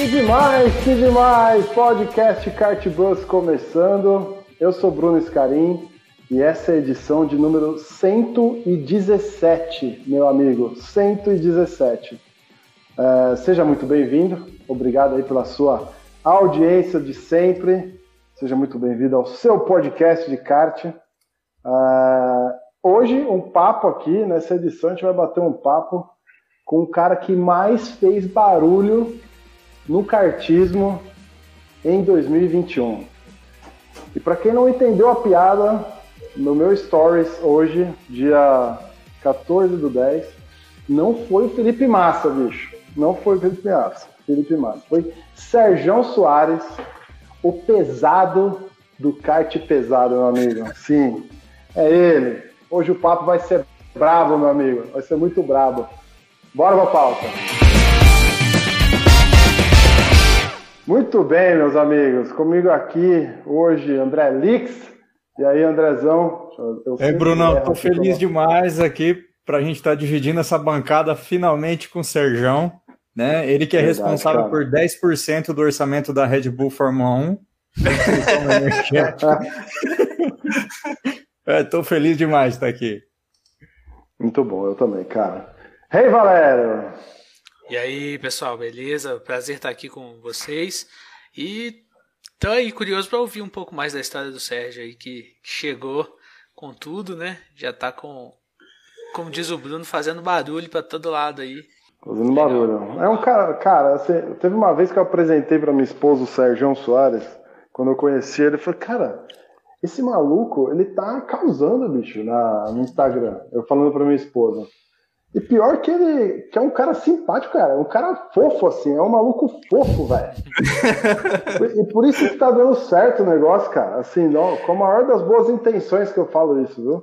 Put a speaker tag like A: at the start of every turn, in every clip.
A: Que demais, que demais! Podcast Kartbus começando. Eu sou Bruno Scarim e essa é a edição de número 117, meu amigo. 117. Uh, seja muito bem-vindo. Obrigado aí pela sua audiência de sempre. Seja muito bem-vindo ao seu podcast de kart. Uh, hoje, um papo aqui, nessa edição, a gente vai bater um papo com o cara que mais fez barulho no kartismo em 2021. E para quem não entendeu a piada, no meu stories hoje, dia 14 do 10, não foi o Felipe Massa, bicho. Não foi o Felipe Massa. Felipe Massa. Foi Sérgio Soares, o pesado do kart pesado, meu amigo. Sim, é ele. Hoje o papo vai ser brabo, meu amigo. Vai ser muito brabo. Bora pra pauta. Muito bem, meus amigos. Comigo aqui hoje, André Lix. E aí, Andrezão?
B: É, Brunão, tô feliz demais aqui para a gente estar tá dividindo essa bancada finalmente com o Serjão, né? Ele que é Verdade, responsável cara. por 10% do orçamento da Red Bull Fórmula 1. é, tô feliz demais de estar aqui.
A: Muito bom, eu também, cara. Hey, Valério!
C: E aí, pessoal, beleza? Prazer estar aqui com vocês. E então aí, curioso para ouvir um pouco mais da história do Sérgio aí, que chegou com tudo, né? Já tá com, como diz o Bruno, fazendo barulho para todo lado aí.
A: Fazendo barulho. É um cara, cara, assim, teve uma vez que eu apresentei para minha esposa o Sérgio Soares, quando eu conheci ele, eu falei, cara, esse maluco, ele tá causando, bicho, na, no Instagram. Eu falando para minha esposa. E pior que ele que é um cara simpático, cara. Um cara fofo, assim. É um maluco fofo, velho. e por isso que tá dando certo o negócio, cara. Assim, não, com a maior das boas intenções que eu falo isso, viu?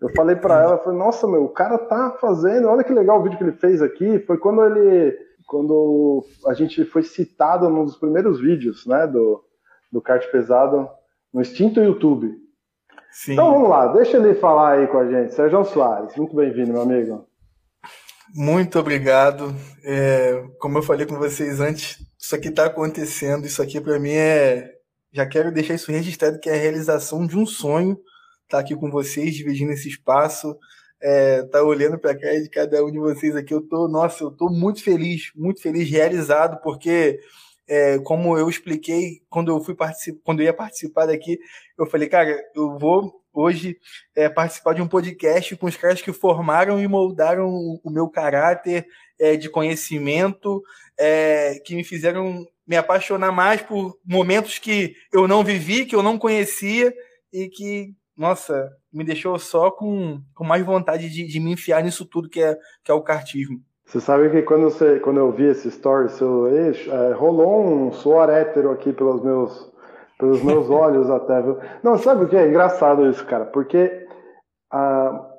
A: Eu falei para ela, falei, nossa, meu, o cara tá fazendo. Olha que legal o vídeo que ele fez aqui. Foi quando ele. Quando a gente foi citado num dos primeiros vídeos, né? Do, do kart pesado no extinto YouTube. Sim. Então vamos lá, deixa ele falar aí com a gente. Sérgio Soares, muito bem-vindo, meu amigo.
B: Muito obrigado. É, como eu falei com vocês antes, isso aqui está acontecendo. Isso aqui para mim é. Já quero deixar isso registrado que é a realização de um sonho. Estar tá aqui com vocês, dividindo esse espaço, é, tá olhando para cara de cada um de vocês aqui. Eu tô, nossa, eu tô muito feliz, muito feliz, realizado, porque é, como eu expliquei quando eu fui participar, quando eu ia participar daqui, eu falei, cara, eu vou hoje é, participar de um podcast com os caras que formaram e moldaram o meu caráter é, de conhecimento, é, que me fizeram me apaixonar mais por momentos que eu não vivi, que eu não conhecia e que, nossa, me deixou só com, com mais vontade de, de me enfiar nisso tudo que é, que é o cartismo.
A: Você sabe que quando, você, quando eu vi esse story seu, é, rolou um suor hétero aqui pelos meus pelos meus olhos até, viu? Não, sabe o que é engraçado isso, cara? Porque ah,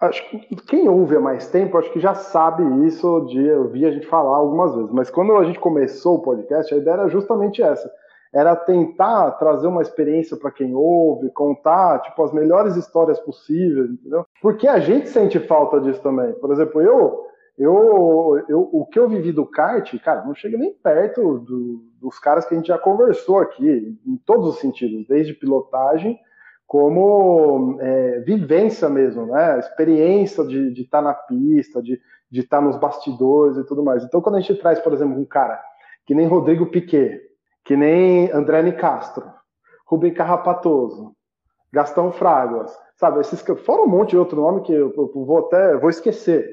A: acho que quem ouve há mais tempo, acho que já sabe isso de eu vi a gente falar algumas vezes. Mas quando a gente começou o podcast, a ideia era justamente essa. Era tentar trazer uma experiência para quem ouve, contar tipo as melhores histórias possíveis, entendeu? Porque a gente sente falta disso também. Por exemplo, eu eu, eu, o que eu vivi do kart, cara, não chega nem perto do, dos caras que a gente já conversou aqui, em todos os sentidos, desde pilotagem como é, vivência mesmo, né? Experiência de estar tá na pista, de estar tá nos bastidores e tudo mais. Então, quando a gente traz, por exemplo, um cara que nem Rodrigo Piquet, que nem André Nicastro, Rubem Carrapatoso, Gastão Fraguas, sabe? Esses fora um monte de outro nome que eu, eu vou até vou esquecer.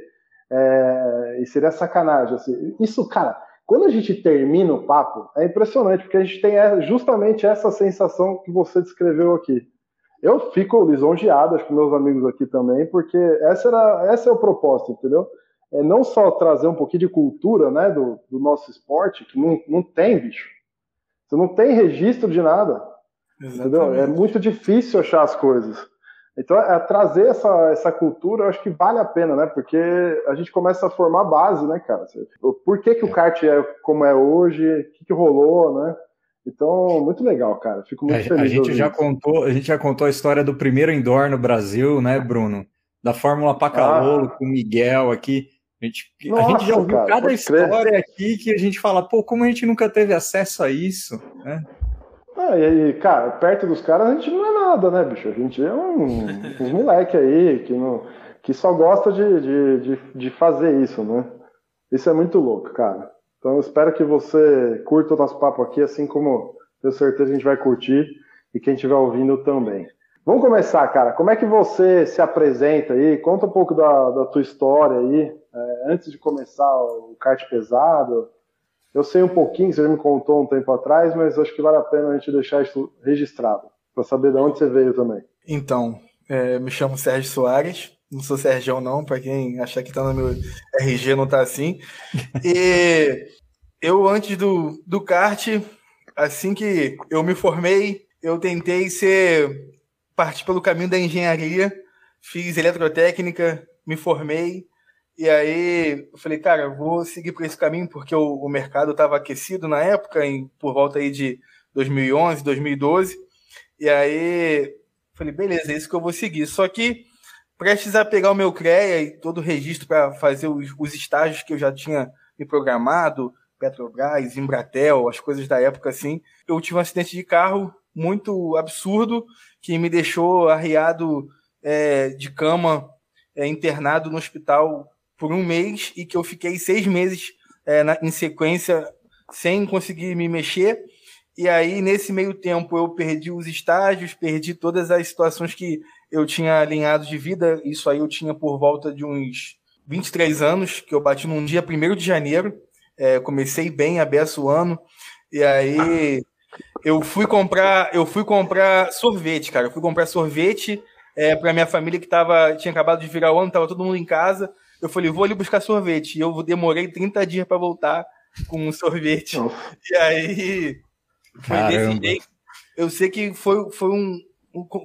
A: É, e seria sacanagem. Assim. Isso, cara, quando a gente termina o papo, é impressionante, porque a gente tem é, justamente essa sensação que você descreveu aqui. Eu fico lisonjeado, acho que meus amigos aqui também, porque essa era, esse é o propósito, entendeu? É não só trazer um pouquinho de cultura né, do, do nosso esporte, que não, não tem, bicho. Você não tem registro de nada. Entendeu? É muito difícil achar as coisas. Então, é, trazer essa, essa cultura, eu acho que vale a pena, né? Porque a gente começa a formar base, né, cara? Por que, que o kart é como é hoje? O que, que rolou, né? Então, muito legal, cara. Fico muito
D: a,
A: feliz.
D: A gente, já contou, a gente já contou a história do primeiro indoor no Brasil, né, Bruno? Da Fórmula Pacalolo, ah. com o Miguel aqui. A gente, Nossa, a gente já ouviu cara, cada história crer. aqui que a gente fala, pô, como a gente nunca teve acesso a isso, né?
A: Ah, e aí, cara, perto dos caras a gente não é nada, né, bicho? A gente é um, uns moleque aí que, não, que só gosta de, de, de, de fazer isso, né? Isso é muito louco, cara. Então eu espero que você curta o nosso papo aqui, assim como tenho certeza que a gente vai curtir e quem estiver ouvindo também. Vamos começar, cara. Como é que você se apresenta aí? Conta um pouco da, da tua história aí, é, antes de começar o kart pesado. Eu sei um pouquinho, você já me contou um tempo atrás, mas acho que vale a pena a gente deixar isso registrado, para saber de onde você veio também.
B: Então, é, me chamo Sérgio Soares, não sou Sérgio não, para quem achar que tá no meu RG não tá assim. E eu, antes do, do kart, assim que eu me formei, eu tentei ser partir pelo caminho da engenharia, fiz eletrotécnica, me formei, e aí eu falei, cara, eu vou seguir por esse caminho porque o, o mercado estava aquecido na época, em, por volta aí de 2011, 2012. E aí falei, beleza, é isso que eu vou seguir. Só que prestes a pegar o meu CREA e todo o registro para fazer os, os, estágios que eu já tinha me programado, Petrobras, Embratel, as coisas da época assim, eu tive um acidente de carro muito absurdo que me deixou arriado é, de cama, é, internado no hospital por um mês e que eu fiquei seis meses é, na, em sequência sem conseguir me mexer. E aí, nesse meio tempo, eu perdi os estágios, perdi todas as situações que eu tinha alinhado de vida. Isso aí eu tinha por volta de uns 23 anos, que eu bati num dia 1 de janeiro. É, comecei bem, aberto o ano. E aí eu fui comprar, eu fui comprar sorvete, cara. Eu fui comprar sorvete é, para minha família que tava, tinha acabado de virar o ano, tava todo mundo em casa. Eu falei, vou ali buscar sorvete. E eu demorei 30 dias para voltar com um sorvete. Oh. E aí foi desse jeito. Eu sei que foi, foi, um,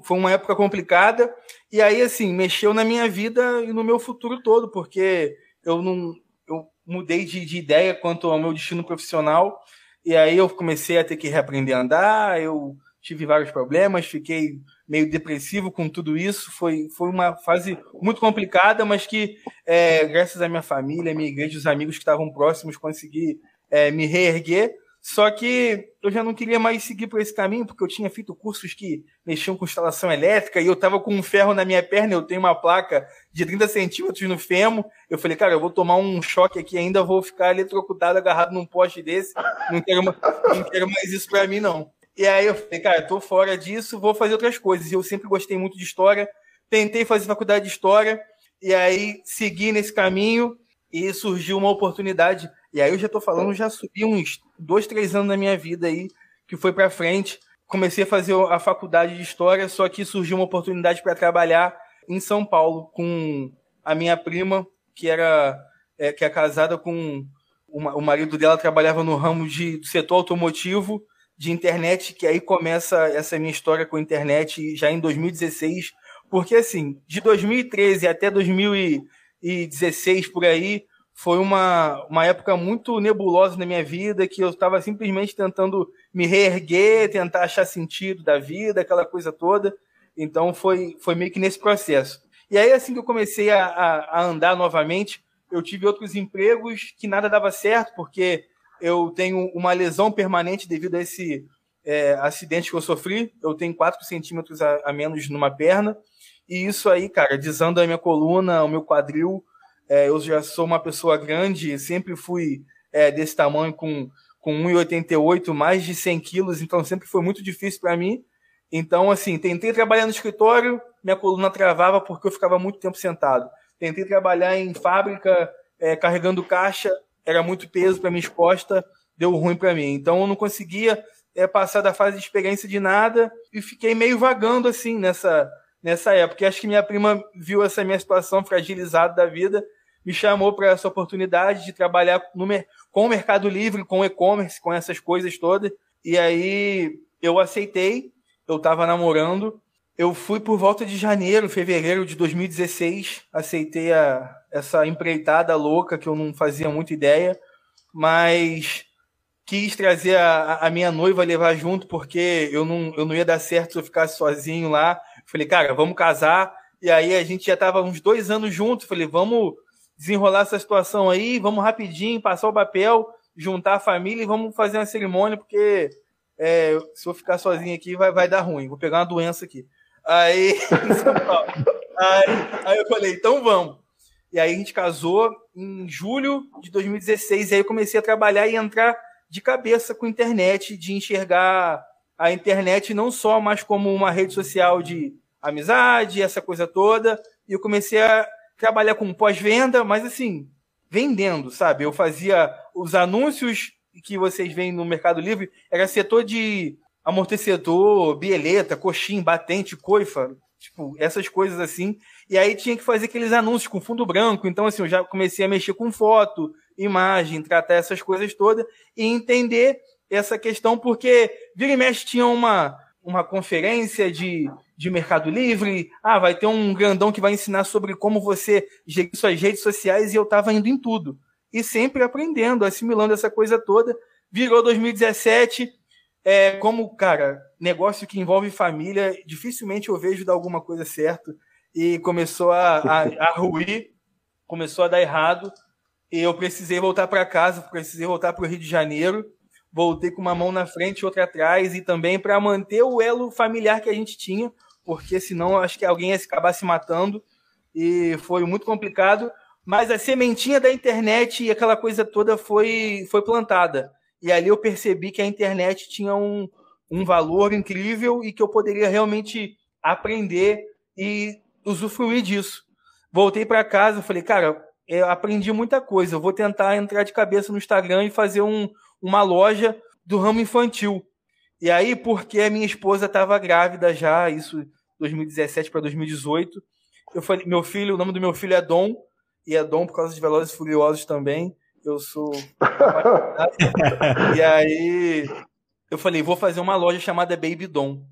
B: foi uma época complicada. E aí, assim, mexeu na minha vida e no meu futuro todo, porque eu não. Eu mudei de, de ideia quanto ao meu destino profissional. E aí eu comecei a ter que reaprender a andar, eu tive vários problemas, fiquei meio depressivo com tudo isso. Foi, foi uma fase muito complicada, mas que, é, graças à minha família, minha igreja, os amigos que estavam próximos, consegui é, me reerguer. Só que eu já não queria mais seguir por esse caminho, porque eu tinha feito cursos que mexiam com instalação elétrica e eu estava com um ferro na minha perna. Eu tenho uma placa de 30 centímetros no fêmur. Eu falei, cara, eu vou tomar um choque aqui ainda, vou ficar eletrocutado, agarrado num poste desse. Não quero, não quero mais isso para mim, não. E aí eu falei, cara, tô fora disso, vou fazer outras coisas. E eu sempre gostei muito de história, tentei fazer faculdade de história, e aí segui nesse caminho e surgiu uma oportunidade. E aí eu já tô falando, já subi uns dois, três anos da minha vida aí, que foi para frente. Comecei a fazer a faculdade de história, só que surgiu uma oportunidade para trabalhar em São Paulo com a minha prima, que era é, que é casada com o marido dela trabalhava no ramo de, do setor automotivo de internet, que aí começa essa minha história com a internet já em 2016, porque assim, de 2013 até 2016 por aí, foi uma, uma época muito nebulosa na minha vida, que eu estava simplesmente tentando me reerguer, tentar achar sentido da vida, aquela coisa toda. Então foi, foi meio que nesse processo. E aí, assim que eu comecei a, a, a andar novamente, eu tive outros empregos que nada dava certo, porque eu tenho uma lesão permanente devido a esse é, acidente que eu sofri. Eu tenho 4 centímetros a, a, menos numa perna. E isso aí, cara, desanda a minha coluna, o meu quadril. É, eu já sou uma pessoa grande, sempre fui é, desse tamanho, com, com 1,88, mais de 100 quilos, então sempre foi muito difícil para mim. Então, assim, tentei trabalhar no escritório, minha coluna travava porque eu ficava muito tempo sentado. Tentei trabalhar em fábrica, é, carregando caixa, era muito peso para minha exposta, deu ruim para mim. Então eu não conseguia é, passar da fase de experiência de nada e fiquei meio vagando assim nessa nessa época. E acho que minha prima viu essa minha situação fragilizada da vida, me chamou para essa oportunidade de trabalhar no, com o Mercado Livre, com e-commerce, com essas coisas todas. E aí eu aceitei, eu estava namorando. Eu fui por volta de janeiro, fevereiro de 2016, aceitei a, essa empreitada louca que eu não fazia muita ideia, mas quis trazer a, a, minha noiva levar junto porque eu não, eu não ia dar certo se eu ficasse sozinho lá. Falei, cara, vamos casar. E aí a gente já estava uns dois anos juntos. Falei, vamos desenrolar essa situação aí, vamos rapidinho passar o papel, juntar a família e vamos fazer uma cerimônia, porque é, se eu ficar sozinho aqui vai, vai dar ruim, vou pegar uma doença aqui. Aí, aí, aí eu falei, então vamos. E aí a gente casou em julho de 2016, e aí eu comecei a trabalhar e entrar de cabeça com internet, de enxergar a internet não só mais como uma rede social de amizade, essa coisa toda, e eu comecei a trabalhar com pós-venda, mas assim, vendendo, sabe? Eu fazia os anúncios que vocês veem no Mercado Livre, era setor de amortecedor, bieleta, coxim, batente, coifa, tipo, essas coisas assim. E aí tinha que fazer aqueles anúncios com fundo branco. Então, assim, eu já comecei a mexer com foto, imagem, tratar essas coisas todas e entender essa questão, porque vira e mexe tinha uma, uma conferência de de Mercado Livre. Ah, vai ter um grandão que vai ensinar sobre como você gerir suas redes sociais e eu estava indo em tudo. E sempre aprendendo, assimilando essa coisa toda. Virou 2017. É, como, cara, negócio que envolve família, dificilmente eu vejo dar alguma coisa certo. E começou a, a, a ruir, começou a dar errado. E eu precisei voltar para casa, precisei voltar para o Rio de Janeiro voltei com uma mão na frente outra atrás, e também para manter o elo familiar que a gente tinha, porque senão acho que alguém ia acabar se matando e foi muito complicado. Mas a sementinha da internet e aquela coisa toda foi, foi plantada. E ali eu percebi que a internet tinha um, um valor incrível e que eu poderia realmente aprender e usufruir disso. Voltei para casa, falei, cara, aprendi muita coisa. Eu vou tentar entrar de cabeça no Instagram e fazer um, uma loja do ramo infantil. E aí, porque a minha esposa estava grávida já, isso 2017 para 2018. Eu falei, meu filho, o nome do meu filho é Dom, e é Dom por causa de Velozes e Furiosos também. Eu sou. e aí eu falei, vou fazer uma loja chamada Baby Dom.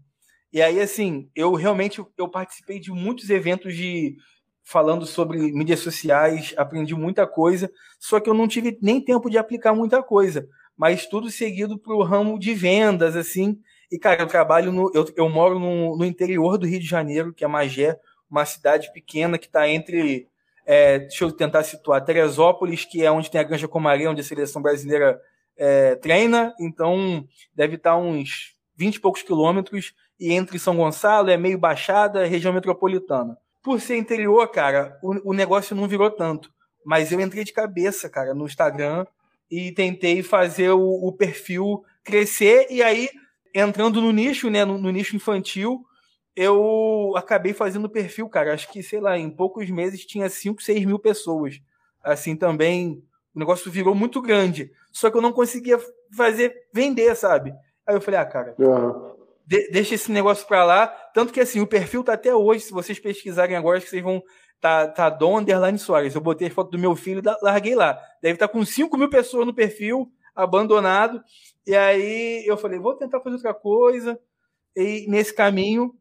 B: E aí, assim, eu realmente eu participei de muitos eventos de falando sobre mídias sociais, aprendi muita coisa, só que eu não tive nem tempo de aplicar muita coisa, mas tudo seguido para o ramo de vendas, assim, e, cara, eu trabalho no. Eu, eu moro no, no interior do Rio de Janeiro, que é Magé, uma cidade pequena que está entre. É, deixa eu tentar situar. Teresópolis, que é onde tem a Granja Comaré, onde a seleção brasileira é, treina. Então, deve estar uns 20 e poucos quilômetros. E entre São Gonçalo, é meio baixada, região metropolitana. Por ser interior, cara, o, o negócio não virou tanto. Mas eu entrei de cabeça, cara, no Instagram e tentei fazer o, o perfil crescer. E aí entrando no nicho, né, no, no, nicho infantil, eu acabei fazendo perfil, cara. Acho que, sei lá, em poucos meses tinha 5, 6 mil pessoas. Assim também, o negócio virou muito grande. Só que eu não conseguia fazer, vender, sabe? Aí eu falei, ah, cara, uhum. de, deixa esse negócio pra lá. Tanto que, assim, o perfil tá até hoje. Se vocês pesquisarem agora, acho que vocês vão. Tá, tá Dom Underline Soares. Eu botei a foto do meu filho e larguei lá. Deve estar tá com 5 mil pessoas no perfil abandonado. E aí eu falei, vou tentar fazer outra coisa. E nesse caminho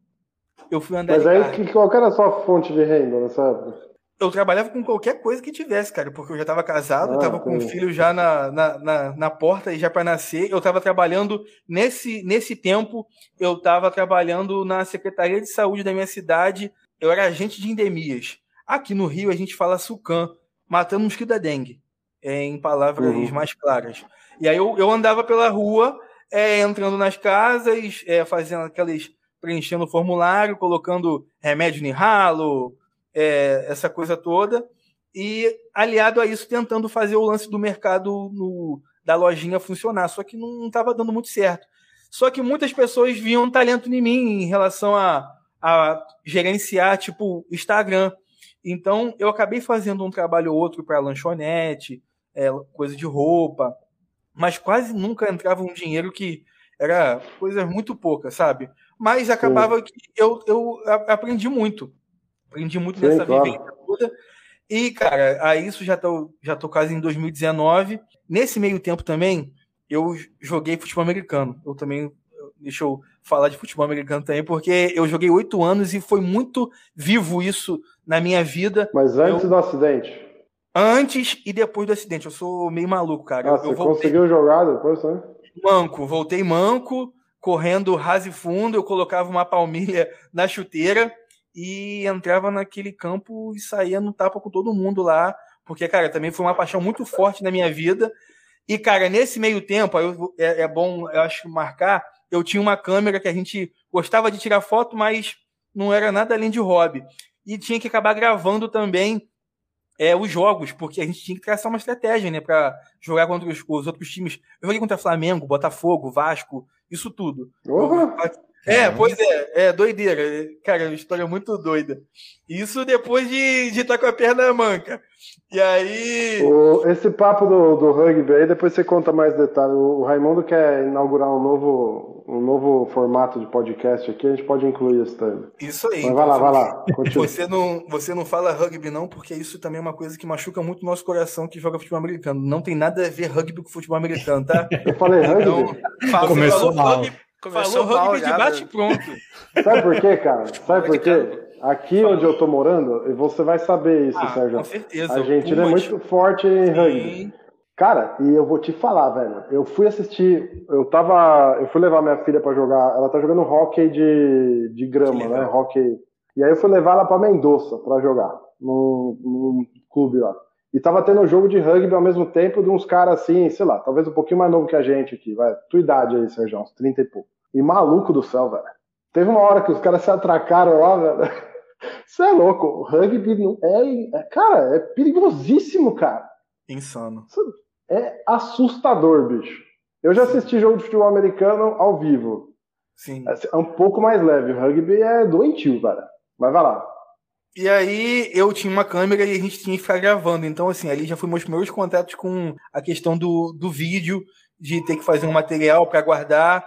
B: eu fui andar
A: Mas aí que, qual era a sua fonte de renda nessa época?
B: Eu trabalhava com qualquer coisa que tivesse, cara, porque eu já estava casado, ah, estava com um filho já na, na, na, na porta e já para nascer. Eu estava trabalhando nesse, nesse tempo, eu estava trabalhando na Secretaria de Saúde da minha cidade. Eu era agente de endemias. Aqui no Rio a gente fala sucam, matando mosquito da dengue, é, em palavras uhum. mais claras. E aí eu, eu andava pela rua, é, entrando nas casas, é, fazendo aqueles. Preenchendo o formulário, colocando remédio no ralo, é, essa coisa toda. E aliado a isso, tentando fazer o lance do mercado no, da lojinha funcionar. Só que não estava dando muito certo. Só que muitas pessoas viam talento em mim em relação a, a gerenciar, tipo, Instagram. Então, eu acabei fazendo um trabalho ou outro para lanchonete, é, coisa de roupa, mas quase nunca entrava um dinheiro que era coisas muito poucas, sabe? Mas acabava que eu, eu aprendi muito. Aprendi muito Sim, nessa claro. vivência toda. E, cara, aí isso já tô, já tô quase em 2019. Nesse meio tempo também, eu joguei futebol americano. Eu também, deixa eu falar de futebol americano também, porque eu joguei oito anos e foi muito vivo isso na minha vida.
A: Mas antes eu... do acidente?
B: Antes e depois do acidente. Eu sou meio maluco, cara.
A: Ah,
B: eu,
A: você voltei... conseguiu jogar depois, né?
B: Manco, voltei manco, correndo raso e fundo, eu colocava uma palmilha na chuteira e entrava naquele campo e saía no tapa com todo mundo lá, porque, cara, também foi uma paixão muito forte na minha vida. E, cara, nesse meio tempo, eu, é, é bom, eu acho, marcar, eu tinha uma câmera que a gente gostava de tirar foto, mas não era nada além de hobby. E tinha que acabar gravando também é, os jogos, porque a gente tinha que traçar uma estratégia, né, para jogar contra os, os, outros times. Eu joguei contra Flamengo, Botafogo, Vasco, isso tudo.
A: Uhum.
B: É, pois é, é doideira. Cara, é uma história muito doida. Isso depois de, de estar tá com a perna manca. E aí.
A: O, esse papo do, do rugby aí, depois você conta mais detalhes. O Raimundo quer inaugurar um novo, um novo formato de podcast aqui, a gente pode incluir isso também.
B: Isso aí.
A: Mas vai lá, vai lá.
B: Você não, você não fala rugby, não, porque isso também é uma coisa que machuca muito o nosso coração que joga futebol americano. Não tem nada a ver rugby com futebol americano, tá?
A: Eu falei rugby? Então,
D: fala, Começou mal.
B: Rugby, Começou Falou rugby de bate pronto.
A: Sabe por quê, cara? Sabe por quê? Aqui onde eu tô morando, você vai saber isso,
B: ah,
A: Sérgio.
B: Com certeza.
A: A Argentina é muito forte em rugby. Cara, e eu vou te falar, velho. Eu fui assistir, eu tava, eu fui levar minha filha para jogar. Ela tá jogando hockey de, de grama, né? Hockey. E aí eu fui levar ela para Mendoza para jogar num, num clube lá. E tava tendo um jogo de rugby ao mesmo tempo de uns caras assim, sei lá, talvez um pouquinho mais novo que a gente aqui, vai. Tua idade aí, Sérgio, uns 30 e pouco. E maluco do céu, velho. Teve uma hora que os caras se atracaram lá, velho. Você é louco. O rugby não é, é, Cara, é perigosíssimo, cara.
B: Insano.
A: É assustador, bicho. Eu já assisti jogo de futebol americano ao vivo.
B: Sim.
A: É, é um pouco mais leve. O rugby é doentio, velho. Mas vai lá.
B: E aí eu tinha uma câmera e a gente tinha que ficar gravando. Então, assim, ali já foi meus primeiros contatos com a questão do, do vídeo, de ter que fazer um material para guardar.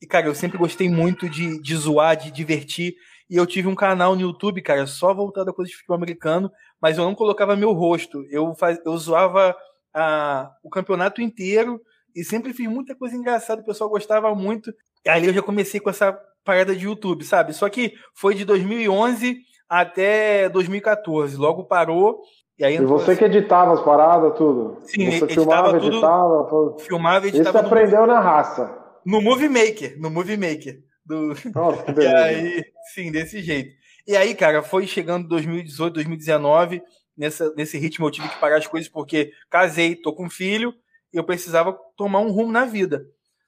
B: E, cara, eu sempre gostei muito de, de zoar, de divertir. E eu tive um canal no YouTube, cara, só voltado a coisa de futebol americano, mas eu não colocava meu rosto. Eu, faz, eu zoava a, o campeonato inteiro e sempre fiz muita coisa engraçada, o pessoal gostava muito. E ali eu já comecei com essa parada de YouTube, sabe? Só que foi de 2011 até 2014. Logo parou. E, aí
A: e você assim... que editava as paradas, tudo?
B: Sim,
A: você filmava,
B: tudo,
A: editava.
B: Filmava, editava.
A: Isso aprendeu na raça.
B: No Movie Maker. No Movie Maker. Do...
A: Nossa, que beleza.
B: E aí, sim, desse jeito. E aí, cara, foi chegando 2018, 2019. Nessa, nesse ritmo eu tive que parar as coisas porque casei, tô com um filho e eu precisava tomar um rumo na vida.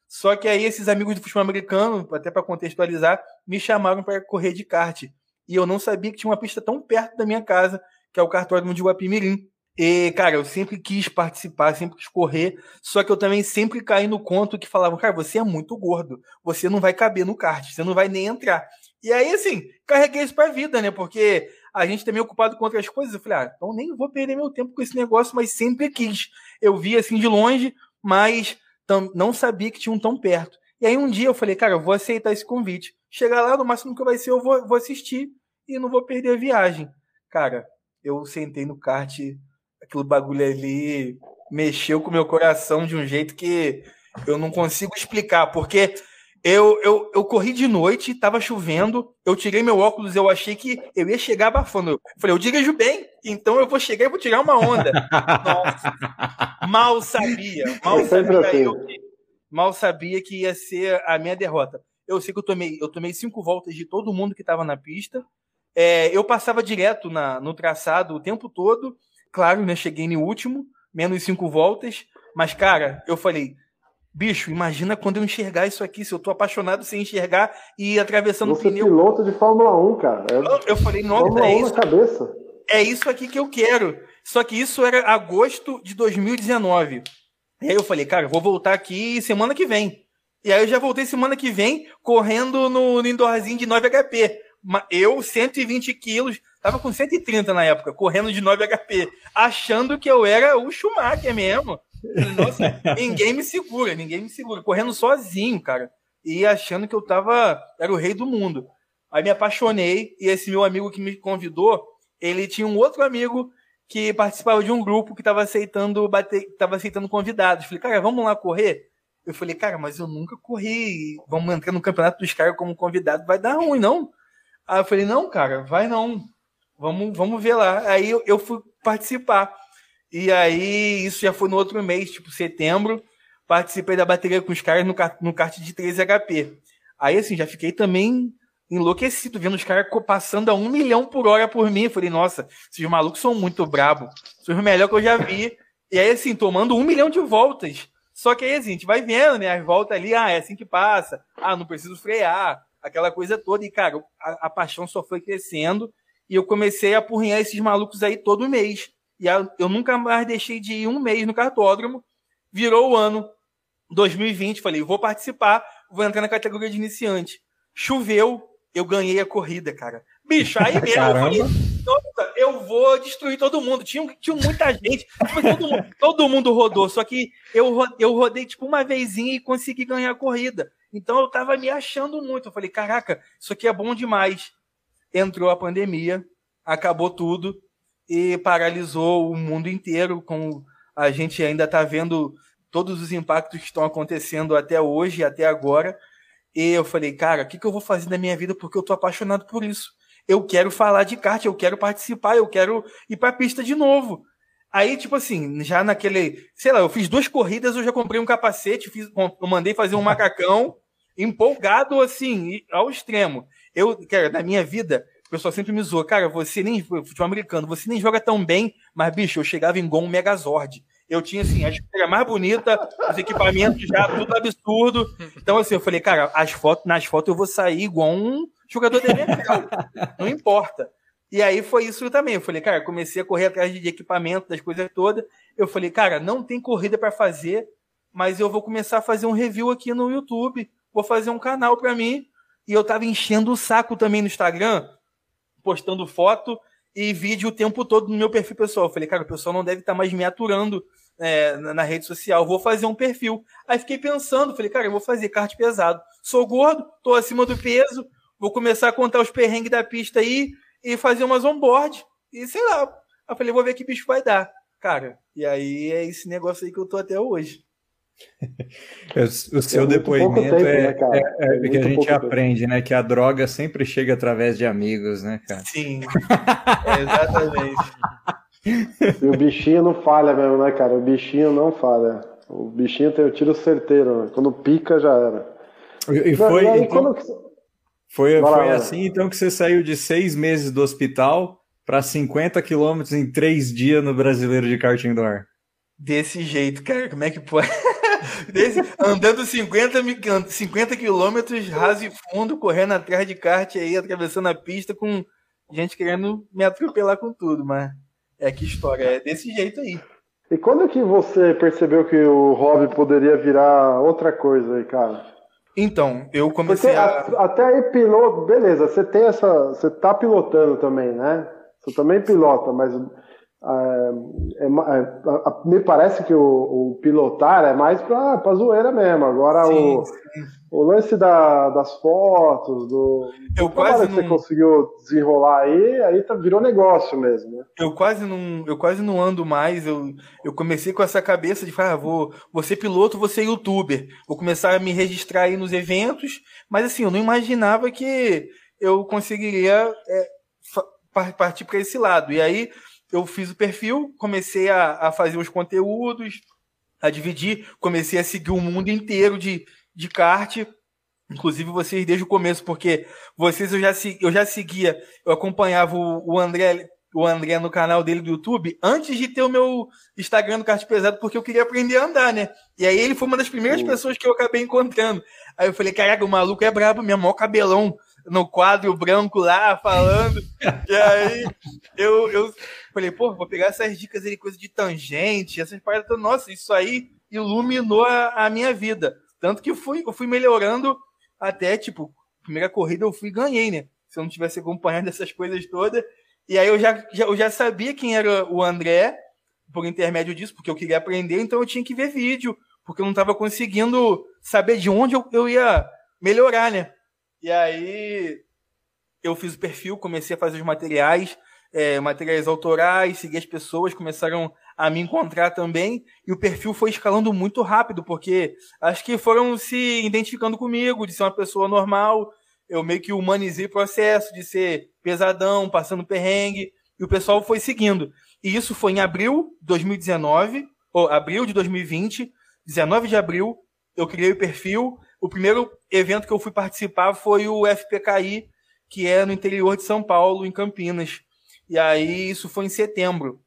B: Só que aí esses amigos do futebol americano, até para contextualizar, me chamaram para correr de kart e eu não sabia que tinha uma pista tão perto da minha casa, que é o cartódromo de Guapimirim. E, cara, eu sempre quis participar, sempre quis correr, só que eu também sempre caí no conto que falavam, cara, você é muito gordo, você não vai caber no kart, você não vai nem entrar. E aí, assim, carreguei isso pra vida, né? Porque a gente também é ocupado com outras coisas. Eu falei, ah, então nem vou perder meu tempo com esse negócio, mas sempre quis. Eu vi assim de longe, mas não sabia que tinham tão perto. E aí um dia eu falei, cara, eu vou aceitar esse convite. Chegar lá, no máximo que vai ser, eu vou, vou assistir e não vou perder a viagem. Cara, eu sentei no kart, aquele bagulho ali mexeu com o meu coração de um jeito que eu não consigo explicar, porque eu, eu, eu corri de noite, tava chovendo, eu tirei meu óculos, eu achei que eu ia chegar abafando. Eu falei, eu dirijo bem, então eu vou chegar e vou tirar uma onda. Nossa, mal sabia, mal sabia eu, mal sabia que ia ser a minha derrota. Eu sei que eu tomei, eu tomei cinco voltas de todo mundo que estava na pista. É, eu passava direto na, no traçado o tempo todo. Claro, né? Cheguei no último, menos cinco voltas. Mas, cara, eu falei, bicho, imagina quando eu enxergar isso aqui, se eu tô apaixonado sem enxergar e atravessando
A: o
B: pneu.
A: É piloto de Fórmula 1, cara.
B: É... Eu, eu, falei, nossa, é isso.
A: cabeça.
B: É isso aqui que eu quero. Só que isso era agosto de 2019. E aí eu falei, cara, vou voltar aqui semana que vem. E aí eu já voltei semana que vem correndo no, no indoorzinho de 9 HP. Eu, 120 quilos, tava com 130 na época, correndo de 9 HP, achando que eu era o Schumacher mesmo. Nossa, ninguém me segura, ninguém me segura. Correndo sozinho, cara. E achando que eu tava. Era o rei do mundo. Aí me apaixonei, e esse meu amigo que me convidou, ele tinha um outro amigo que participava de um grupo que estava aceitando bater, tava aceitando convidados. Falei, cara, vamos lá correr? Eu falei, cara, mas eu nunca corri. Vamos entrar no campeonato dos caras como convidado, vai dar ruim, não? Aí eu falei, não, cara, vai não. Vamos, vamos ver lá. Aí eu, eu fui participar. E aí, isso já foi no outro mês, tipo setembro. Participei da bateria com os caras no, no kart de 13 HP. Aí, assim, já fiquei também enlouquecido, vendo os caras passando a um milhão por hora por mim. Falei, nossa, esses malucos são muito brabo. São os melhores que eu já vi. E aí, assim, tomando um milhão de voltas. Só que aí, assim, a gente vai vendo, né? As voltas ali, ah, é assim que passa. Ah, não preciso frear. Aquela coisa toda. E, cara, a, a paixão só foi crescendo. E eu comecei a apurrinhar esses malucos aí todo mês. E eu nunca mais deixei de ir um mês no cartódromo. Virou o ano 2020. Falei, vou participar, vou entrar na categoria de iniciante. Choveu, eu ganhei a corrida, cara. Bicho, aí mesmo Caramba. eu falei, eu vou destruir todo mundo. Tinha, tinha muita gente, todo mundo, todo mundo rodou, só que eu, eu rodei tipo uma vezinha e consegui ganhar a corrida. Então eu tava me achando muito. Eu falei, caraca, isso aqui é bom demais. Entrou a pandemia, acabou tudo e paralisou o mundo inteiro. Com a gente ainda tá vendo todos os impactos que estão acontecendo até hoje, até agora. E eu falei, cara, o que, que eu vou fazer na minha vida porque eu tô apaixonado por isso. Eu quero falar de kart, eu quero participar, eu quero ir pra pista de novo. Aí, tipo assim, já naquele. Sei lá, eu fiz duas corridas, eu já comprei um capacete, fiz, eu mandei fazer um macacão, empolgado, assim, ao extremo. Eu, cara, na minha vida, o pessoal sempre me zoou, cara, você nem. Futebol americano, você nem joga tão bem, mas, bicho, eu chegava em gol um Megazord. Eu tinha, assim, a chuteira mais bonita, os equipamentos já, tudo absurdo. Então, assim, eu falei, cara, as fotos, nas fotos eu vou sair igual um jogador de NFL. Não importa. E aí foi isso também. Eu falei, cara, comecei a correr atrás de equipamento, das coisas todas. Eu falei, cara, não tem corrida para fazer, mas eu vou começar a fazer um review aqui no YouTube. Vou fazer um canal para mim. E eu tava enchendo o saco também no Instagram, postando foto e vídeo o tempo todo no meu perfil pessoal. Eu falei, cara, o pessoal não deve estar tá mais me aturando é, na, rede social, vou fazer um perfil. Aí fiquei pensando, falei, cara, eu vou fazer kart pesado. Sou gordo, tô acima do peso, vou começar a contar os perrengues da pista aí e fazer umas onboard. E sei lá. Aí falei, vou ver que bicho vai dar. Cara, e aí é esse negócio aí que eu tô até hoje.
D: o seu é depoimento tempo, é, né, é, é, que a gente aprende, tempo. né? Que a droga sempre chega através de amigos, né, cara?
B: Sim, é exatamente.
A: E o bichinho não falha mesmo, né, cara? O bichinho não falha. O bichinho tem o tiro certeiro, né? Quando pica, já era.
D: E foi, aí, então, quando... foi, foi assim, então, que você saiu de seis meses do hospital para 50 quilômetros em três dias no Brasileiro de Kart Indoor.
B: Desse jeito, cara, como é que pode? Desse, andando 50, 50 quilômetros raso e fundo, correndo atrás de kart aí, atravessando a pista com gente querendo me atropelar com tudo, mas é que história, é desse jeito aí.
A: E quando que você percebeu que o hobby poderia virar outra coisa aí, cara?
B: Então, eu comecei Porque
A: a... Até aí piloto, beleza, você tem essa. Você tá pilotando também, né? Você também pilota, mas é, é, é, me parece que o, o, pilotar é mais pra, pra zoeira mesmo. Agora sim, o, sim. o lance da, das fotos, do.
B: Eu quase
A: não... você conseguiu desenrolar aí, aí tá, virou negócio mesmo, né?
B: Eu quase não, eu quase não ando mais. Eu, eu comecei com essa cabeça de falar, ah, vou, vou ser piloto, vou ser youtuber. Vou começar a me registrar aí nos eventos, mas assim, eu não imaginava que eu conseguiria é, partir para esse lado. E aí eu fiz o perfil, comecei a, a fazer os conteúdos, a dividir, comecei a seguir o mundo inteiro de, de kart, inclusive vocês desde o começo, porque vocês eu já, eu já seguia, eu acompanhava o, o André o André no canal dele do YouTube antes de ter o meu Instagram do Kart Pesado, porque eu queria aprender a andar, né? E aí ele foi uma das primeiras pessoas que eu acabei encontrando. Aí eu falei, caraca, o maluco é brabo, minha maior cabelão no quadro branco lá, falando. e aí eu, eu falei, pô, vou pegar essas dicas aí, coisa de tangente, essas paradas. Nossa, isso aí iluminou a, a minha vida. Tanto que eu fui, eu fui melhorando até, tipo, primeira corrida eu fui e ganhei, né? Se eu não tivesse acompanhado essas coisas todas. E aí eu já, já, eu já sabia quem era o André, por intermédio disso, porque eu queria aprender, então eu tinha que ver vídeo, porque eu não estava conseguindo saber de onde eu, eu ia melhorar, né? E aí eu fiz o perfil, comecei a fazer os materiais, é, materiais autorais, segui as pessoas, começaram a me encontrar também, e o perfil foi escalando muito rápido, porque acho que foram se identificando comigo, de ser uma pessoa normal, eu meio que humanizei o processo de ser pesadão, passando perrengue, e o pessoal foi seguindo. E isso foi em abril de 2019, ou abril de 2020, 19 de abril, eu criei o perfil. O primeiro evento que eu fui participar foi o FPKI, que é no interior de São Paulo, em Campinas. E aí isso foi em setembro.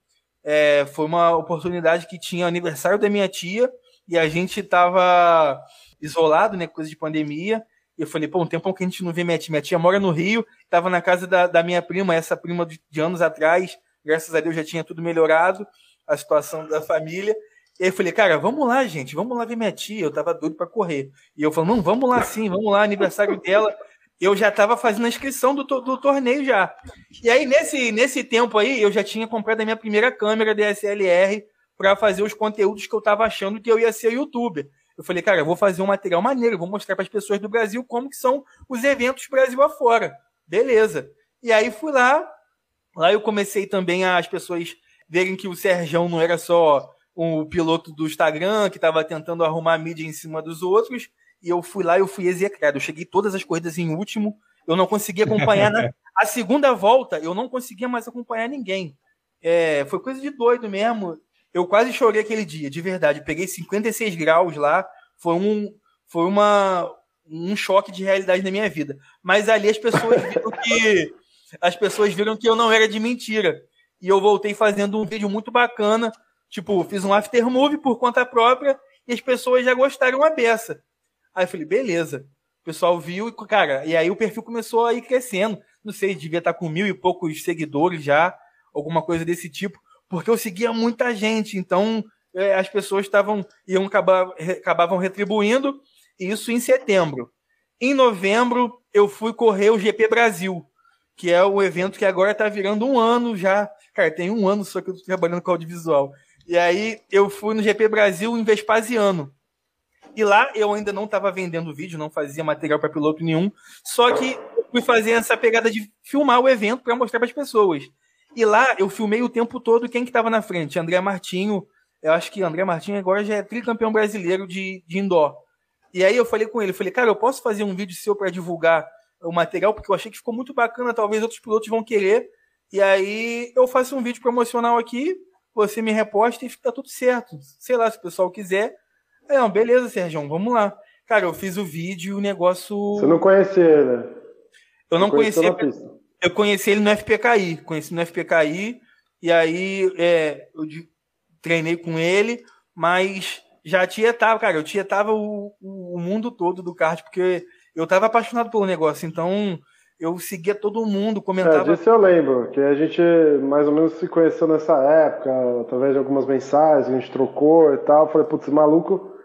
B: É, foi uma oportunidade que tinha aniversário da minha tia e a gente estava isolado, né, coisa de pandemia. E eu falei, pô, um tempão que a gente não vê minha tia. Minha tia mora no Rio, estava na casa da, da minha prima, essa prima de, de anos atrás. Graças a Deus já tinha tudo melhorado, a situação da família. E aí eu falei, cara, vamos lá, gente, vamos lá ver minha tia. Eu tava doido para correr. E eu falei, não, vamos lá sim, vamos lá, aniversário dela eu já estava fazendo a inscrição do, do torneio já. E aí, nesse, nesse tempo aí, eu já tinha comprado a minha primeira câmera DSLR para fazer os conteúdos que eu estava achando que eu ia ser youtuber. Eu falei, cara, eu vou fazer um material maneiro, vou mostrar para as pessoas do Brasil como que são os eventos Brasil afora. Beleza. E aí fui lá, lá eu comecei também as pessoas verem que o Serjão não era só o piloto do Instagram que estava tentando arrumar mídia em cima dos outros, e eu fui lá e eu fui execrado. Eu cheguei todas as corridas em último, eu não conseguia acompanhar. na... A segunda volta, eu não conseguia mais acompanhar ninguém. É, foi coisa de doido mesmo. Eu quase chorei aquele dia, de verdade. peguei 56 graus lá. Foi um, foi uma, um choque de realidade na minha vida. Mas ali as pessoas viram que as pessoas viram que eu não era de mentira. E eu voltei fazendo um vídeo muito bacana. Tipo, fiz um aftermovie por conta própria e as pessoas já gostaram a beça. Aí eu falei, beleza. O pessoal viu, e, cara, e aí o perfil começou a ir crescendo. Não sei, devia estar com mil e poucos seguidores já, alguma coisa desse tipo, porque eu seguia muita gente, então é, as pessoas estavam, iam acabar, acabavam retribuindo, isso em setembro. Em novembro, eu fui correr o GP Brasil, que é o evento que agora está virando um ano já. Cara, tem um ano só que eu estou trabalhando com audiovisual. E aí eu fui no GP Brasil em Vespasiano. E lá eu ainda não estava vendendo vídeo, não fazia material para piloto nenhum. Só que fui fazer essa pegada de filmar o evento para mostrar para as pessoas. E lá eu filmei o tempo todo quem que estava na frente. André Martinho. Eu acho que André Martinho agora já é tricampeão brasileiro de, de indoor. E aí eu falei com ele, falei, cara, eu posso fazer um vídeo seu para divulgar o material, porque eu achei que ficou muito bacana, talvez outros pilotos vão querer. E aí eu faço um vídeo promocional aqui, você me reposta e fica tudo certo. Sei lá, se o pessoal quiser, é, não, beleza, Sérgio, vamos lá. Cara, eu fiz o vídeo e o negócio.
A: Você não conhecia ele?
B: Eu não conhecia. Eu conheci ele no FPKI. Conheci no FPKI. E aí é, eu treinei com ele, mas já tietava, cara. Eu tietava o, o mundo todo do kart, porque eu tava apaixonado pelo negócio. Então eu seguia todo mundo, comentava.
A: É, disso eu lembro, que a gente mais ou menos se conheceu nessa época, através de algumas mensagens, a gente trocou e tal. falei, putz, maluco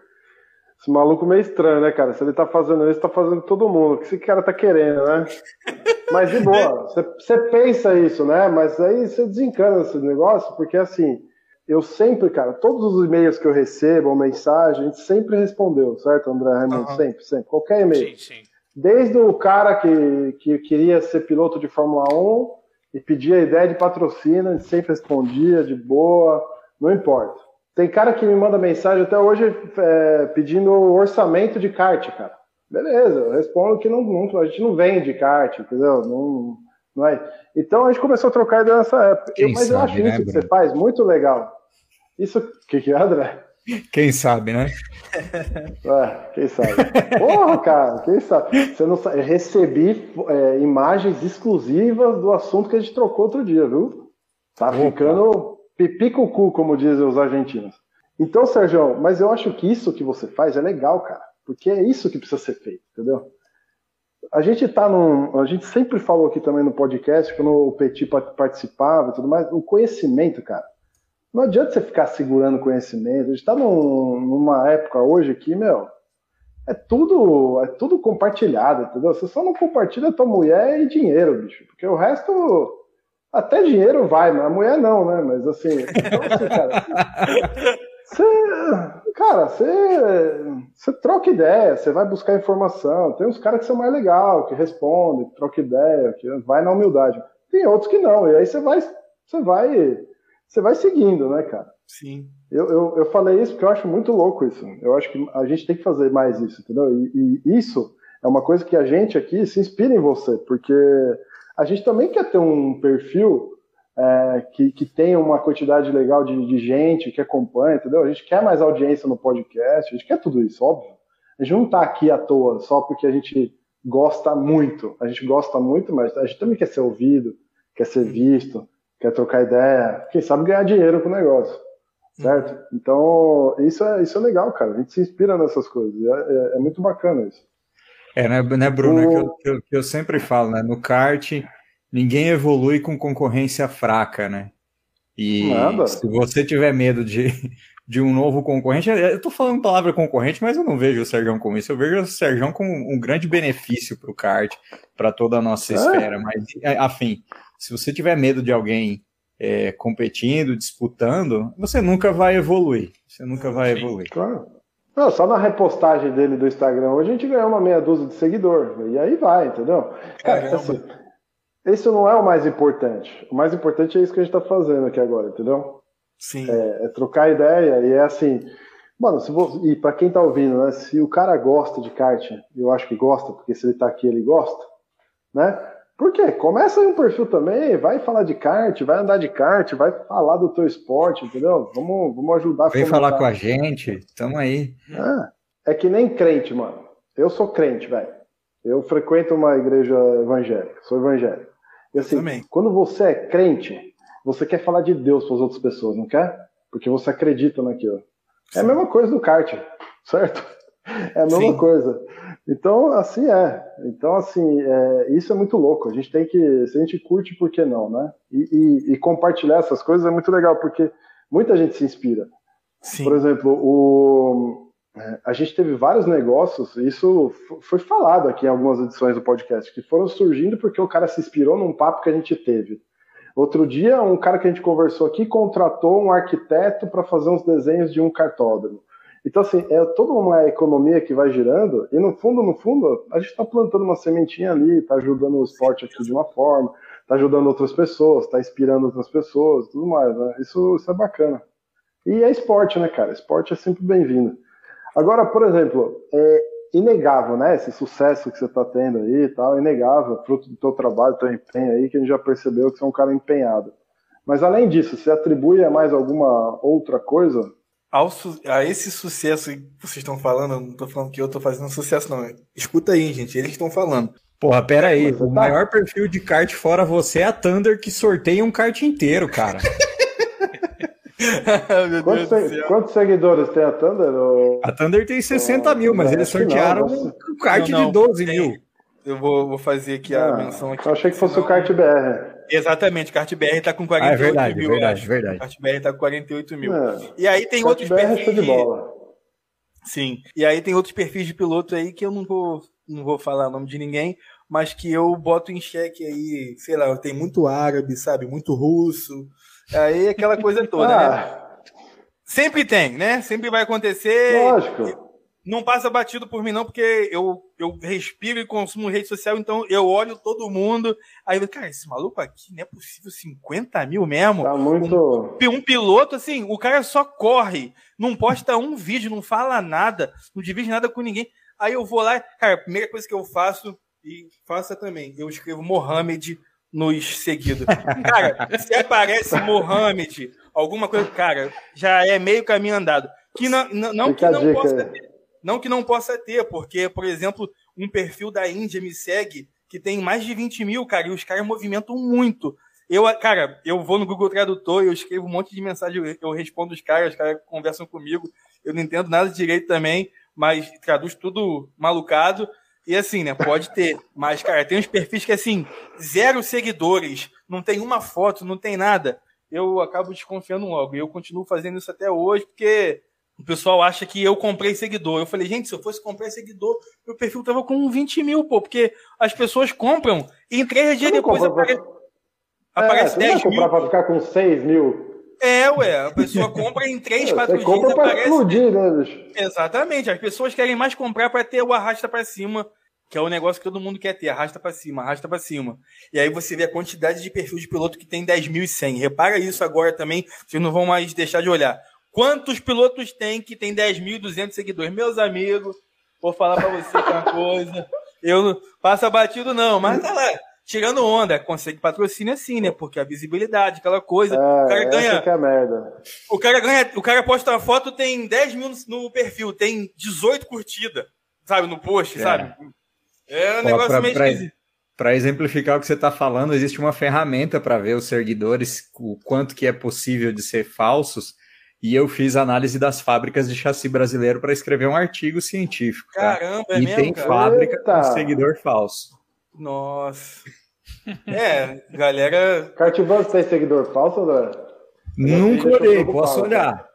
A: esse maluco meio estranho, né, cara? Se ele tá fazendo isso, tá fazendo todo mundo. O que esse cara tá querendo, né? Mas de boa, você pensa isso, né? Mas aí você desencana esse negócio, porque assim, eu sempre, cara, todos os e-mails que eu recebo, ou mensagem, a gente sempre respondeu, certo, André Raimundo? Uhum. Sempre, sempre. Qualquer e-mail. Sim, sim. Desde o cara que, que queria ser piloto de Fórmula 1 e pedia ideia de patrocínio, a gente sempre respondia de boa, não importa. Tem cara que me manda mensagem até hoje é, pedindo orçamento de kart, cara. Beleza, eu respondo que não, não, a gente não vende kart, entendeu? Não, não é. Então a gente começou a trocar ideia nessa época. Eu, mas sabe, eu acho né, isso Bruno? que você faz muito legal. Isso, o que, que é, André?
D: Quem sabe, né?
A: É, quem sabe. Porra, cara, quem sabe? Você não sabe. Eu recebi é, imagens exclusivas do assunto que a gente trocou outro dia, viu? Tá Opa. ficando Pipicucu, como dizem os argentinos. Então, Sérgio, mas eu acho que isso que você faz é legal, cara. Porque é isso que precisa ser feito, entendeu? A gente tá num. A gente sempre falou aqui também no podcast, quando o Petit participava e tudo mais, o conhecimento, cara. Não adianta você ficar segurando conhecimento. A gente tá num, numa época hoje aqui, meu. É tudo, é tudo compartilhado, entendeu? Você só não compartilha tua mulher e dinheiro, bicho. Porque o resto até dinheiro vai, mas a mulher não, né? Mas assim, então, assim cara, você, cara, você, troca ideia, você vai buscar informação. Tem uns caras que são mais legal, que respondem, troca ideia, que vai na humildade. Tem outros que não, e aí você vai, você vai, você vai seguindo, né, cara? Sim. Eu, eu, eu falei isso porque eu acho muito louco isso. Eu acho que a gente tem que fazer mais isso, entendeu? E, e isso é uma coisa que a gente aqui se inspira em você, porque a gente também quer ter um perfil é, que, que tenha uma quantidade legal de, de, gente que acompanha, entendeu? A gente quer mais audiência no podcast, a gente quer tudo isso, óbvio. A gente não está aqui à toa só porque a gente gosta muito. A gente gosta muito, mas a gente também quer ser ouvido, quer ser visto, quer trocar ideia, quem sabe ganhar dinheiro com o negócio, certo? Então, isso é, isso é legal, cara. A gente se inspira nessas coisas. É, é, é muito bacana isso.
D: É, né, né Bruno? O... É que, eu, que, eu, que eu sempre falo, né? No kart ninguém evolui com concorrência fraca, né? E Nada. se você tiver medo de, de um novo concorrente, eu tô falando palavra concorrente, mas eu não vejo o Sergão como isso. Eu vejo o Sergão como um grande benefício para o kart, para toda a nossa é. esfera. Mas, afim, se você tiver medo de alguém é, competindo, disputando, você nunca vai evoluir. Você nunca vai Sim, evoluir.
A: Claro. Não, só na repostagem dele do Instagram hoje a gente ganhou uma meia dúzia de seguidor. E aí vai, entendeu? Cara, assim, isso não é o mais importante. O mais importante é isso que a gente está fazendo aqui agora, entendeu?
B: Sim.
A: É, é trocar ideia e é assim. Mano, se você, e para quem tá ouvindo, né? Se o cara gosta de kart, eu acho que gosta, porque se ele tá aqui ele gosta, né? Por quê? Começa aí um perfil também, vai falar de kart, vai andar de kart, vai falar do teu esporte, entendeu? Vamos, vamos ajudar.
D: Vem falar com a gente, tamo aí.
A: É, é que nem crente, mano. Eu sou crente, velho. Eu frequento uma igreja evangélica, sou evangélico. E assim, Também. quando você é crente, você quer falar de Deus para as outras pessoas, não quer? Porque você acredita naquilo. Sim. É a mesma coisa do kart, certo? É a mesma Sim. coisa. Então, assim é. Então, assim, é, isso é muito louco. A gente tem que, se a gente curte, por que não, né? E, e, e compartilhar essas coisas é muito legal, porque muita gente se inspira. Sim. Por exemplo, o, é, a gente teve vários negócios, isso foi falado aqui em algumas edições do podcast, que foram surgindo porque o cara se inspirou num papo que a gente teve. Outro dia, um cara que a gente conversou aqui contratou um arquiteto para fazer uns desenhos de um cartódromo. Então, assim, é toda uma economia que vai girando, e no fundo, no fundo, a gente está plantando uma sementinha ali, está ajudando o esporte aqui de uma forma, está ajudando outras pessoas, está inspirando outras pessoas, tudo mais, né? Isso, isso é bacana. E é esporte, né, cara? Esporte é sempre bem-vindo. Agora, por exemplo, é inegável, né? Esse sucesso que você está tendo aí e tal, inegável, fruto do teu trabalho, do teu empenho aí, que a gente já percebeu que você é um cara empenhado. Mas além disso, você atribui a mais alguma outra coisa?
B: Ao, a esse sucesso que vocês estão falando, eu não estou falando que eu estou fazendo sucesso, não. Escuta aí, gente, eles estão falando.
D: Porra, pera aí, o tá... maior perfil de kart fora você é a Thunder que sorteia um kart inteiro, cara.
A: quantos, se... quantos, seguidores tem a Thunder? Ou...
D: A Thunder tem 60 mil, mas eles sortearam não, um kart não, não, de 12 tem. mil.
B: Eu vou, vou fazer aqui a ah, menção aqui.
A: Eu achei que fosse senão... o kart BR.
B: Exatamente, o kart BR tá com 48 ah, é
D: verdade,
B: mil.
D: Verdade, verdade.
B: O kart BR tá com 48 mil. É. E aí tem outros
A: BR é perfis. de bola.
B: Sim. E aí tem outros perfis de piloto aí que eu não vou, não vou falar o nome de ninguém, mas que eu boto em xeque aí, sei lá, tem muito árabe, sabe? Muito russo. Aí aquela coisa toda, né? ah. né? Sempre tem, né? Sempre vai acontecer.
A: Lógico.
B: Não passa batido por mim, não, porque eu, eu respiro e consumo rede social, então eu olho todo mundo. Aí eu cara, esse maluco aqui não é possível 50 mil mesmo.
A: Tá muito.
B: Um, um piloto, assim, o cara só corre, não posta um vídeo, não fala nada, não divide nada com ninguém. Aí eu vou lá, cara, a primeira coisa que eu faço, e faça também, eu escrevo Mohamed nos seguidos. Cara, se aparece Mohamed, alguma coisa, cara, já é meio caminho andado. Que não, não, não que não possa ter, não que não possa ter, porque, por exemplo, um perfil da Índia me segue que tem mais de 20 mil, cara, e os caras movimentam muito. Eu, cara, eu vou no Google Tradutor, eu escrevo um monte de mensagem, eu respondo os caras, os caras conversam comigo. Eu não entendo nada direito também, mas traduz tudo malucado. E assim, né? Pode ter. Mas, cara, tem uns perfis que, assim, zero seguidores, não tem uma foto, não tem nada. Eu acabo desconfiando logo. E eu continuo fazendo isso até hoje, porque o pessoal acha que eu comprei seguidor. Eu falei, gente, se eu fosse comprar seguidor, meu perfil tava com 20 mil, pô, porque as pessoas compram e em três dias depois apare... é, aparece 10 mil.
A: comprar pra ficar com 6 mil.
B: É, ué, a pessoa compra em 3, 4 dias.
A: Compra pra aparece... explodir, né, bicho?
B: Exatamente, as pessoas querem mais comprar para ter o arrasta para cima, que é o negócio que todo mundo quer ter, arrasta para cima, arrasta para cima. E aí você vê a quantidade de perfil de piloto que tem 10.100. Repara isso agora também, vocês não vão mais deixar de olhar. Quantos pilotos tem que tem 10.200 seguidores? Meus amigos, vou falar para você uma coisa. Eu não passa batido não, mas tá lá, tirando onda, consegue patrocínio assim, né? Porque a visibilidade, aquela coisa. É, o cara ganha.
A: Que é merda.
B: O cara ganha. O cara posta uma foto, tem 10 mil no perfil, tem 18 curtidas, sabe, no post, é. sabe? É um negócio pra, meio pra,
D: Para exemplificar o que você está falando, existe uma ferramenta para ver os seguidores, o quanto que é possível de ser falsos. E eu fiz análise das fábricas de chassi brasileiro para escrever um artigo científico. Tá?
B: Caramba, é
D: e
B: mesmo,
D: tem
B: cara?
D: fábrica Eita. com seguidor falso.
B: Nossa. É, galera.
A: Cartivan tem seguidor falso, André?
D: Nunca olhei, posso olhar.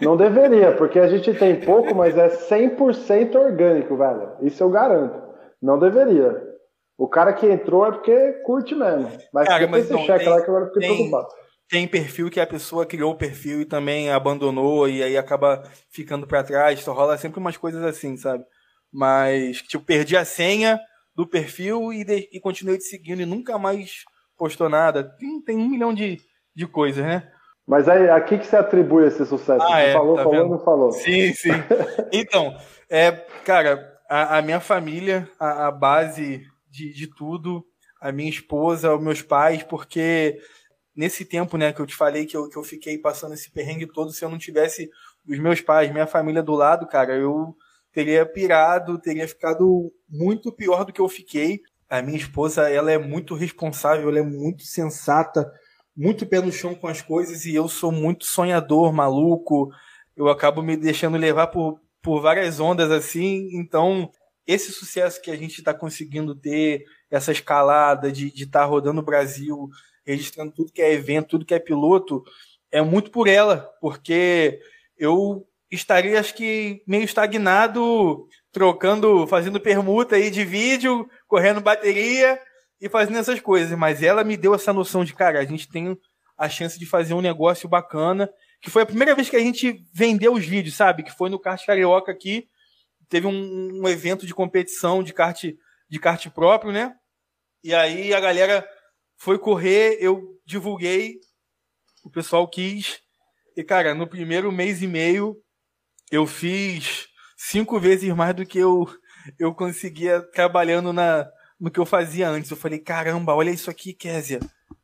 A: Não deveria, porque a gente tem pouco, mas é 100% orgânico, velho. Isso eu garanto. Não deveria. O cara que entrou é porque curte mesmo. Mas
B: cara, mas
A: você checa tem, lá que agora fica
B: tem, preocupado. Tem perfil que a pessoa criou o perfil e também abandonou e aí acaba ficando para trás. Só rola sempre umas coisas assim, sabe? Mas, tipo, perdi a senha do perfil e, de, e continuei te seguindo e nunca mais postou nada. Tem, tem um milhão de, de coisas, né?
A: Mas aí, a que, que você atribui esse sucesso? Ah,
B: é,
A: falou,
B: tá
A: falou,
B: vendo?
A: não falou.
B: Sim, sim. Então, é, cara, a, a minha família, a, a base de, de tudo, a minha esposa, os meus pais, porque nesse tempo, né, que eu te falei que eu, que eu fiquei passando esse perrengue todo, se eu não tivesse os meus pais, minha família do lado, cara, eu teria pirado, teria ficado muito pior do que eu fiquei. A minha esposa, ela é muito responsável, ela é muito sensata, muito pé no chão com as coisas e eu sou muito sonhador, maluco. Eu acabo me deixando levar por, por várias ondas assim. Então, esse sucesso que a gente está conseguindo ter, essa escalada de estar tá rodando o Brasil, registrando tudo que é evento, tudo que é piloto, é muito por ela, porque eu estaria, acho que, meio estagnado, trocando, fazendo permuta aí de vídeo, correndo bateria e fazendo essas coisas, mas ela me deu essa noção de, cara, a gente tem a chance de fazer um negócio bacana, que foi a primeira vez que a gente vendeu os vídeos, sabe? Que foi no Kart Carioca aqui, teve um, um evento de competição de kart, de kart próprio, né? E aí a galera foi correr, eu divulguei, o pessoal quis, e cara, no primeiro mês e meio eu fiz cinco vezes mais do que eu, eu conseguia trabalhando na, no que eu fazia antes. Eu falei, caramba, olha isso aqui, Késia.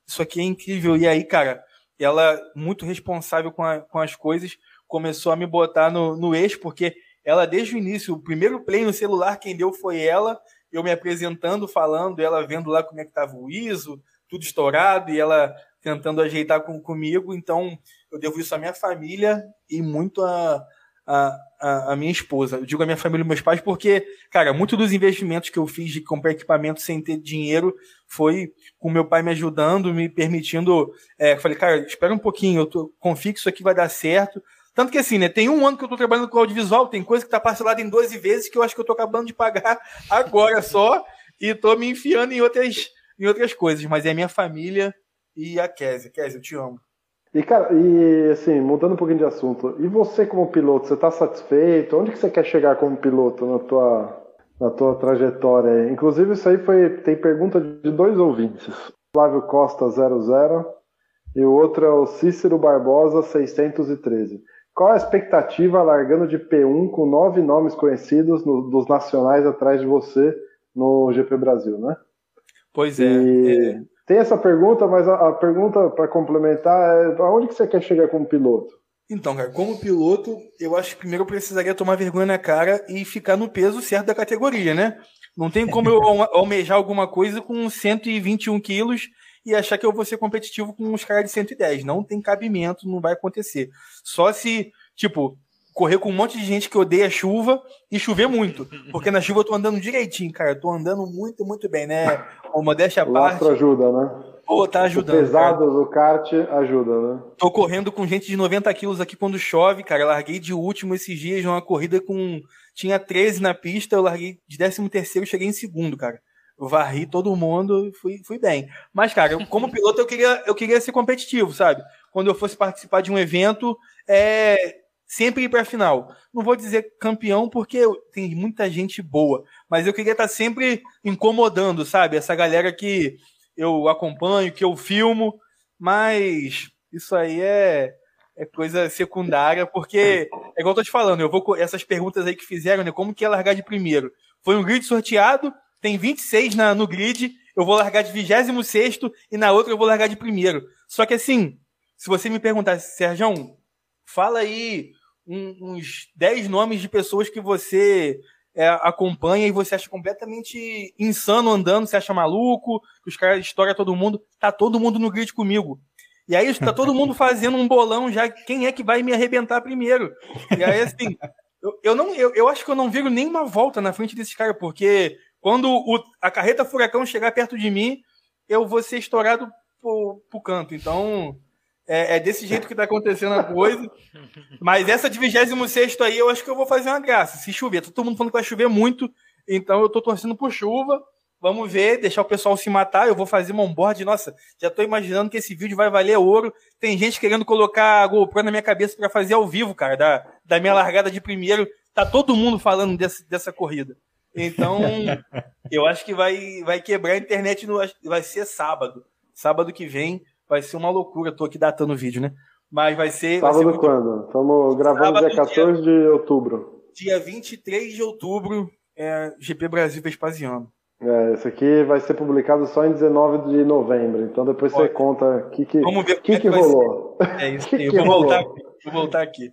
B: Isso aqui é incrível. E aí, cara, ela, muito responsável com, a, com as coisas, começou a me botar no, no eixo, porque ela, desde o início, o primeiro play no celular, quem deu foi ela, eu me apresentando, falando, ela vendo lá como é que tava o ISO, tudo estourado, e ela tentando ajeitar com, comigo. Então, eu devo isso à minha família e muito a, a, a, a, minha esposa. Eu digo a minha família e meus pais porque, cara, muito dos investimentos que eu fiz de comprar equipamento sem ter dinheiro foi com meu pai me ajudando, me permitindo. É, falei, cara, espera um pouquinho, eu tô, confio que isso aqui vai dar certo. Tanto que assim, né? Tem um ano que eu tô trabalhando com audiovisual, tem coisa que tá parcelada em 12 vezes que eu acho que eu tô acabando de pagar agora só e tô me enfiando em outras, em outras coisas. Mas é minha família e a Kézia. Kézia, eu te amo.
A: E, cara, e assim, mudando um pouquinho de assunto, e você como piloto, você está satisfeito? Onde que você quer chegar como piloto na tua, na tua trajetória? Inclusive, isso aí foi. Tem pergunta de dois ouvintes. Flávio Costa 00 e o outro é o Cícero Barbosa 613. Qual a expectativa largando de P1 com nove nomes conhecidos no, dos nacionais atrás de você no GP Brasil, né?
B: Pois é. E...
A: é. Tem essa pergunta, mas a, a pergunta para complementar é aonde que você quer chegar como piloto?
B: Então, cara, como piloto, eu acho que primeiro eu precisaria tomar vergonha na cara e ficar no peso certo da categoria, né? Não tem como eu almejar alguma coisa com 121 quilos e achar que eu vou ser competitivo com uns caras de 110. Não tem cabimento, não vai acontecer. Só se, tipo, correr com um monte de gente que odeia chuva e chover muito. Porque na chuva eu tô andando direitinho, cara. Eu tô andando muito, muito bem, né? O modéstia à parte.
A: O ajuda, né?
B: Pô, tá ajudando.
A: O pesado cara. do kart ajuda, né?
B: Tô correndo com gente de 90 quilos aqui quando chove, cara. Eu larguei de último esses dias uma corrida com. Tinha 13 na pista, eu larguei de 13 terceiro cheguei em segundo, cara. Eu varri todo mundo e fui, fui bem. Mas, cara, como piloto, eu queria, eu queria ser competitivo, sabe? Quando eu fosse participar de um evento, é, sempre ir para a final. Não vou dizer campeão porque tem muita gente boa, mas eu queria estar tá sempre incomodando, sabe? Essa galera que eu acompanho, que eu filmo, mas isso aí é, é coisa secundária, porque é igual eu tô te falando, eu vou essas perguntas aí que fizeram, né? Como que é largar de primeiro? Foi um grid sorteado, tem 26 na, no grid, eu vou largar de 26 e na outra eu vou largar de primeiro. Só que assim, se você me perguntar, Sérgio, fala aí um, uns 10 nomes de pessoas que você é, acompanha e você acha completamente insano andando, você acha maluco, os caras estouram todo mundo. Tá todo mundo no grid comigo. E aí está todo mundo fazendo um bolão já, quem é que vai me arrebentar primeiro? E aí, assim, eu, eu não, eu, eu acho que eu não viro nenhuma volta na frente desses caras, porque quando o, a carreta furacão chegar perto de mim, eu vou ser estourado pro, pro canto. Então, é, é, desse jeito que tá acontecendo a coisa. Mas essa de 26 aí, eu acho que eu vou fazer uma graça. Se chover, tá todo mundo falando que vai chover muito, então eu tô torcendo por chuva. Vamos ver, deixar o pessoal se matar. Eu vou fazer uma onboard. Nossa, já tô imaginando que esse vídeo vai valer ouro. Tem gente querendo colocar a GoPro na minha cabeça para fazer ao vivo, cara, da, da minha largada de primeiro. Tá todo mundo falando desse, dessa corrida. Então, eu acho que vai, vai quebrar a internet. No, vai ser sábado. Sábado que vem vai ser uma loucura. Tô aqui datando o vídeo, né? Mas vai ser.
A: Sábado
B: vai
A: ser quando? Estamos gravando dia 14 dia, de outubro.
B: Dia 23 de outubro, é GP Brasil Vespasiano.
A: É, esse aqui vai ser publicado só em 19 de novembro, então depois você conta o que, que,
B: Vamos ver
A: que, é que, que rolou.
B: É isso, que eu que vou, voltar, vou voltar aqui.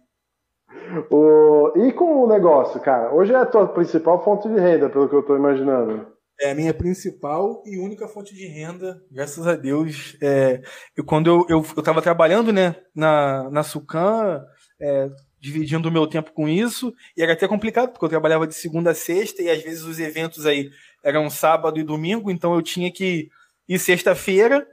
A: O... E com o negócio, cara? Hoje é a tua principal fonte de renda, pelo que eu estou imaginando.
B: É a minha principal e única fonte de renda, graças a Deus. É, quando eu, eu, eu tava trabalhando né, na, na Sucan, é, dividindo o meu tempo com isso, e era até complicado, porque eu trabalhava de segunda a sexta, e às vezes os eventos aí eram sábado e domingo, então eu tinha que ir sexta-feira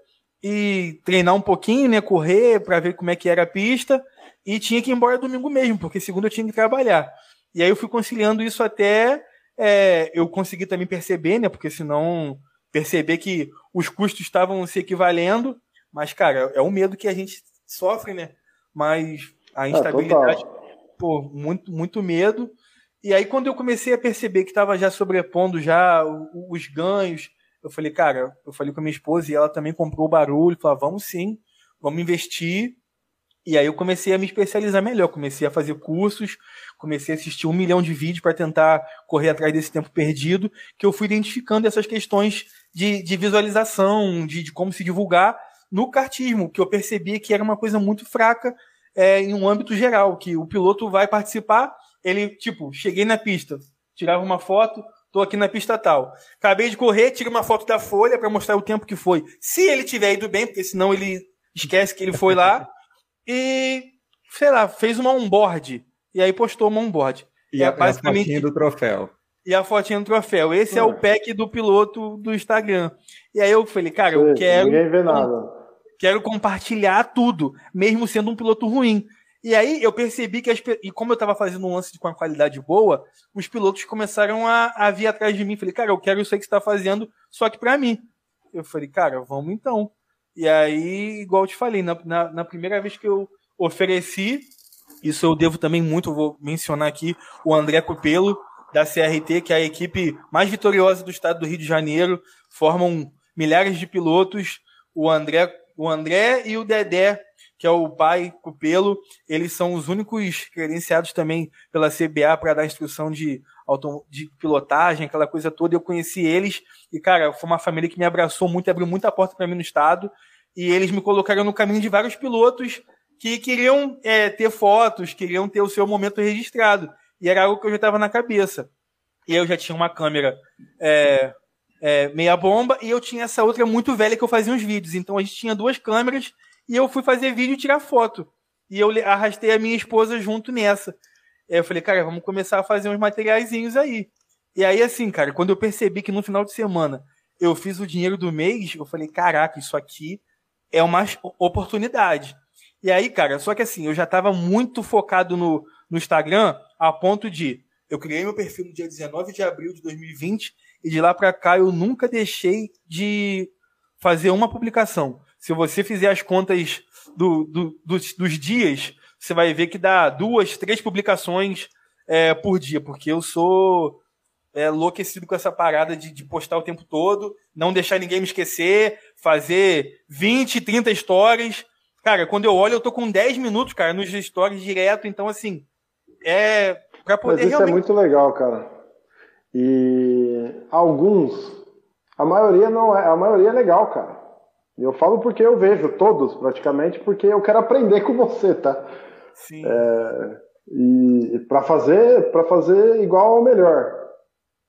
B: e treinar um pouquinho, né, correr para ver como é que era a pista, e tinha que ir embora domingo mesmo, porque segunda eu tinha que trabalhar. E aí eu fui conciliando isso até é, eu consegui também perceber, né? Porque senão perceber que os custos estavam se equivalendo, mas, cara, é um medo que a gente sofre, né? Mas a é, instabilidade, é, pô, muito, muito medo. E aí, quando eu comecei a perceber que estava já sobrepondo já os ganhos, eu falei, cara, eu falei com a minha esposa e ela também comprou o barulho, falou, ah, vamos sim, vamos investir e aí eu comecei a me especializar melhor, comecei a fazer cursos, comecei a assistir um milhão de vídeos para tentar correr atrás desse tempo perdido, que eu fui identificando essas questões de, de visualização, de, de, como se divulgar no kartismo, que eu percebia que era uma coisa muito fraca é, em um âmbito geral, que o piloto vai participar, ele, tipo, cheguei na pista, tirava uma foto, tô aqui na pista tal. Acabei de correr, tira uma foto da folha para mostrar o tempo que foi. Se ele tiver ido bem, porque senão ele esquece que ele foi lá. e, sei lá, fez uma onboard. E aí postou uma onboard.
D: E é a, basicamente... a fotinha do troféu.
B: E a fotinha do troféu. Esse é o pack do piloto do Instagram. E aí eu falei, cara, eu quero.
A: Ninguém vê nada.
B: Quero compartilhar tudo, mesmo sendo um piloto ruim. E aí eu percebi que, as, e como eu estava fazendo um lance com uma qualidade boa, os pilotos começaram a, a vir atrás de mim. Falei, cara, eu quero isso aí que você está fazendo, só que para mim. Eu falei, cara, vamos então. E aí, igual eu te falei, na, na, na, primeira vez que eu ofereci, isso eu devo também muito, vou mencionar aqui, o André Copelo, da CRT, que é a equipe mais vitoriosa do estado do Rio de Janeiro, formam milhares de pilotos. O André, o André e o Dedé, que é o pai Copelo, eles são os únicos credenciados também pela CBA para dar instrução de, auto, de pilotagem, aquela coisa toda. Eu conheci eles e, cara, foi uma família que me abraçou muito, abriu muita porta para mim no estado. E eles me colocaram no caminho de vários pilotos que queriam é, ter fotos, queriam ter o seu momento registrado. E era algo que eu já estava na cabeça. E eu já tinha uma câmera é, é, meia bomba e eu tinha essa outra muito velha que eu fazia uns vídeos. Então a gente tinha duas câmeras e eu fui fazer vídeo e tirar foto. E eu arrastei a minha esposa junto nessa. Aí eu falei, cara, vamos começar a fazer uns materiaizinhos aí. E aí, assim, cara, quando eu percebi que no final de semana eu fiz o dinheiro do mês, eu falei, caraca, isso aqui é uma oportunidade. E aí, cara, só que assim, eu já estava muito focado no, no Instagram a ponto de eu criei meu perfil no dia 19 de abril de 2020 e de lá para cá eu nunca deixei de fazer uma publicação. Se você fizer as contas do, do, dos, dos, dias, você vai ver que dá duas, três publicações é, por dia, porque eu sou é, enlouquecido com essa parada de, de, postar o tempo todo, não deixar ninguém me esquecer, fazer 20, 30 stories. Cara, quando eu olho, eu tô com 10 minutos, cara, nos stories direto, então assim, é para poder
A: Mas isso é realmente... é muito legal, cara. E alguns, a maioria não é, a maioria é legal, cara. E eu falo porque eu vejo todos, praticamente, porque eu quero aprender com você, tá?
B: Sim.
A: É, e para fazer, para fazer igual ou melhor,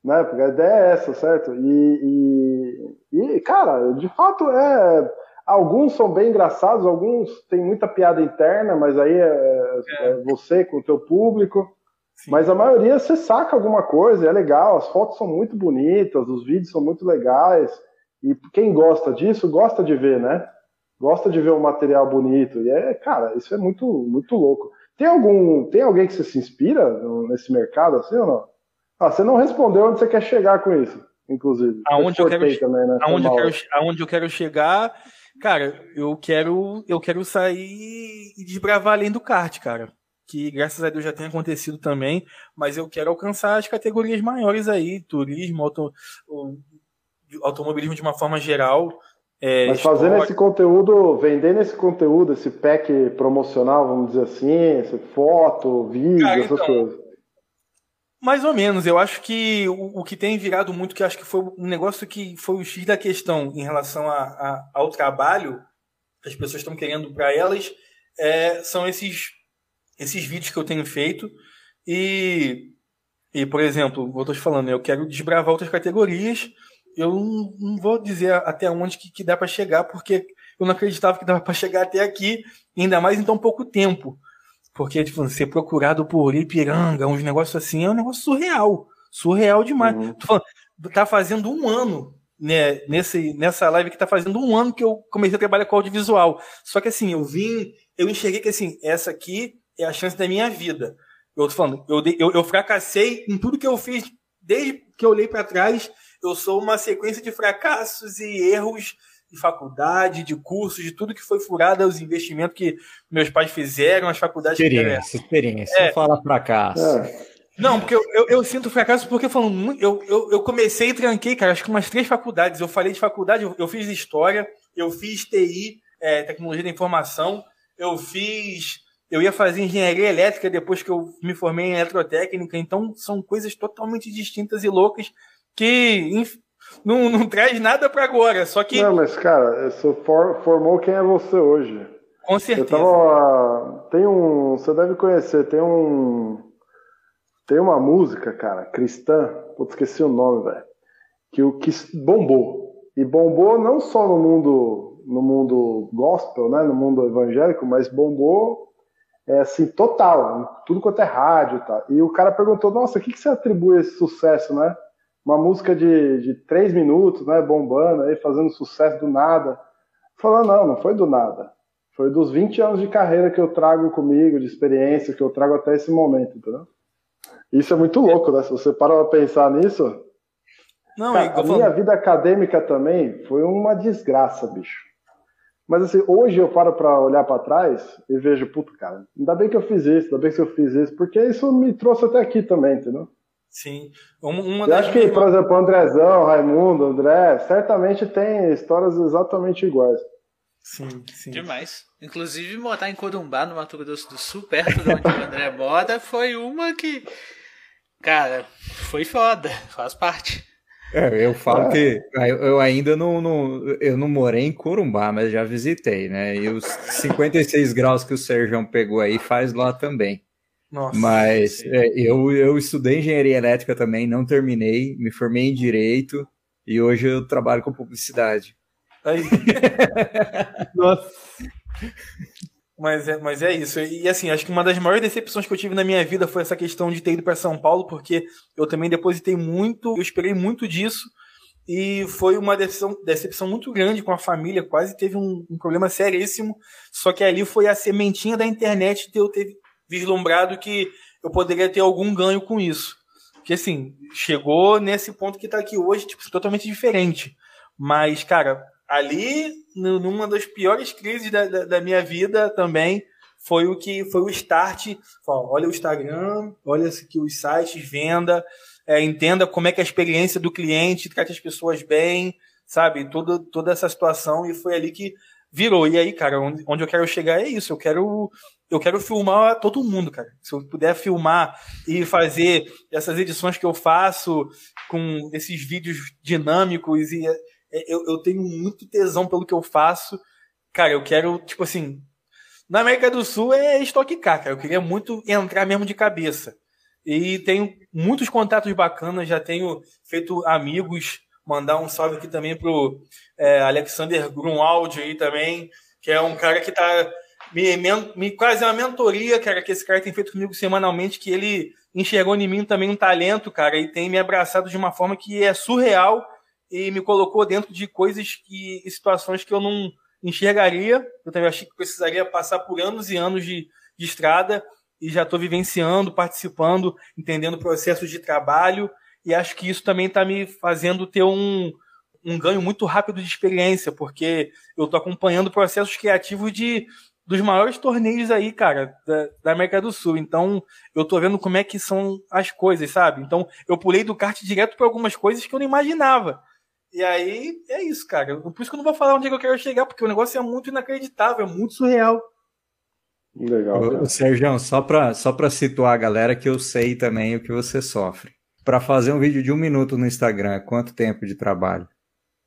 A: né? Porque a ideia é essa, certo? E, e, e, cara, de fato é. Alguns são bem engraçados, alguns têm muita piada interna, mas aí é, é. é você com o teu público. Sim. Mas a maioria você saca alguma coisa, é legal, as fotos são muito bonitas, os vídeos são muito legais. E quem gosta disso, gosta de ver, né? Gosta de ver um material bonito. E é, cara, isso é muito, muito louco. Tem algum, tem alguém que você se inspira nesse mercado assim ou não? Ah, você não respondeu onde você quer chegar com isso, inclusive.
B: Aonde eu, quero, também, né? aonde, eu quero, aonde eu quero chegar, cara, eu quero, eu quero sair e desbravar além do kart, cara que graças a Deus já tem acontecido também, mas eu quero alcançar as categorias maiores aí, turismo, auto, automobilismo de uma forma geral.
A: É, mas fazendo esse conteúdo, vendendo esse conteúdo, esse pack promocional, vamos dizer assim, foto, vídeo, Cara, essas então, coisas.
B: Mais ou menos, eu acho que o, o, que tem virado muito, que acho que foi um negócio que foi o X da questão em relação a, a, ao trabalho que as pessoas estão querendo para elas, é, são esses esses vídeos que eu tenho feito e, e por exemplo, eu estou te falando, eu quero desbravar outras categorias. Eu não, não vou dizer até onde que, que dá para chegar, porque eu não acreditava que dava para chegar até aqui, ainda mais em tão pouco tempo. Porque, tipo, ser procurado por Ipiranga, uns negócios assim, é um negócio surreal. Surreal demais. Uhum. Falando, tá fazendo um ano, né, nesse, nessa live que tá fazendo um ano que eu comecei a trabalhar com audiovisual. Só que assim, eu vim, eu enxerguei que assim, essa aqui é a chance da minha vida. Eu tô falando, eu, eu, eu fracassei em tudo que eu fiz desde que eu olhei para trás. Eu sou uma sequência de fracassos e erros de faculdade, de cursos, de tudo que foi furado, os investimentos que meus pais fizeram, as faculdades
D: experiência, que Experiência, é. não fala fracasso.
B: É. Não, porque eu, eu, eu, sinto fracasso porque falando, eu, eu, eu comecei e tranquei, cara, acho que umas três faculdades. Eu falei de faculdade, eu, eu fiz história, eu fiz TI, é, tecnologia da informação, eu fiz eu ia fazer engenharia elétrica depois que eu me formei em eletrotécnica, então são coisas totalmente distintas e loucas que não, não traz nada para agora. Só que.
A: Não, mas cara, for, formou quem é você hoje.
B: Com certeza.
A: Tava, tem um. Você deve conhecer, tem um. Tem uma música, cara, cristã, putz, esqueci o nome, velho. Que o que bombou. E bombou não só no mundo no mundo gospel, né, no mundo evangélico, mas bombou é assim, total, tudo quanto é rádio e tal. E o cara perguntou, nossa, o que, que você atribui esse sucesso, né? Uma música de, de três minutos, né, bombando, aí fazendo sucesso do nada. Falando, não, não foi do nada. Foi dos 20 anos de carreira que eu trago comigo, de experiência que eu trago até esse momento, entendeu? Isso é muito louco, né? Se você para pra pensar nisso. Não, cara, a minha vida acadêmica também foi uma desgraça, bicho. Mas assim, hoje eu paro para olhar para trás e vejo, puto, cara, ainda bem que eu fiz isso, ainda bem que eu fiz isso, porque isso me trouxe até aqui também, entendeu?
B: Sim.
A: Uma, uma eu acho que, por exemplo, Andrezão, Raimundo, André, certamente tem histórias exatamente iguais.
B: Sim, sim.
C: Demais. Inclusive, botar em Corumbá, no Mato Grosso do Sul, perto de onde o André mora, foi uma que. Cara, foi foda, faz parte.
D: É, eu falo que eu ainda não, não, eu não morei em Corumbá, mas já visitei, né? E os 56 graus que o Sérgio pegou aí faz lá também. Nossa, mas é, eu, eu estudei engenharia elétrica também, não terminei, me formei em direito e hoje eu trabalho com publicidade.
B: Aí. Nossa. Mas é, mas é isso. E assim, acho que uma das maiores decepções que eu tive na minha vida foi essa questão de ter ido para São Paulo, porque eu também depositei muito, eu esperei muito disso. E foi uma decepção, decepção muito grande com a família, quase teve um, um problema seríssimo. Só que ali foi a sementinha da internet de eu ter vislumbrado que eu poderia ter algum ganho com isso. Que assim, chegou nesse ponto que está aqui hoje, tipo, totalmente diferente. Mas, cara, ali, numa das piores crises da, da, da minha vida também, foi o que foi o start. olha o Instagram, olha aqui os sites, venda, é, entenda como é que é a experiência do cliente, trate as pessoas bem, sabe? Toda, toda essa situação, e foi ali que virou. E aí, cara, onde, onde eu quero chegar é isso. Eu quero eu quero filmar todo mundo, cara. Se eu puder filmar e fazer essas edições que eu faço com esses vídeos dinâmicos e é, eu, eu tenho muito tesão pelo que eu faço. Cara, eu quero, tipo assim, na América do Sul é estoque cara. Eu queria muito entrar mesmo de cabeça. E tenho muitos contatos bacanas, já tenho feito amigos. Mandar um salve aqui também pro é, Alexander Grunwald aí também, que é um cara que tá me, me, quase uma mentoria, cara, que esse cara tem feito comigo semanalmente, que ele enxergou em mim também um talento, cara, e tem me abraçado de uma forma que é surreal e me colocou dentro de coisas que situações que eu não enxergaria. Eu também achei que precisaria passar por anos e anos de, de estrada e já estou vivenciando, participando, entendendo processos de trabalho e acho que isso também está me fazendo ter um, um ganho muito rápido de experiência, porque eu estou acompanhando processos criativos de dos maiores torneios aí, cara, da, da, América do Sul. Então, eu tô vendo como é que são as coisas, sabe? Então, eu pulei do kart direto para algumas coisas que eu não imaginava. E aí, é isso, cara. Por isso que eu não vou falar onde é que eu quero chegar, porque o negócio é muito inacreditável, é muito surreal.
D: Legal. Ô, Sérgio, só para só pra situar a galera que eu sei também o que você sofre. Para fazer um vídeo de um minuto no Instagram, quanto tempo de trabalho?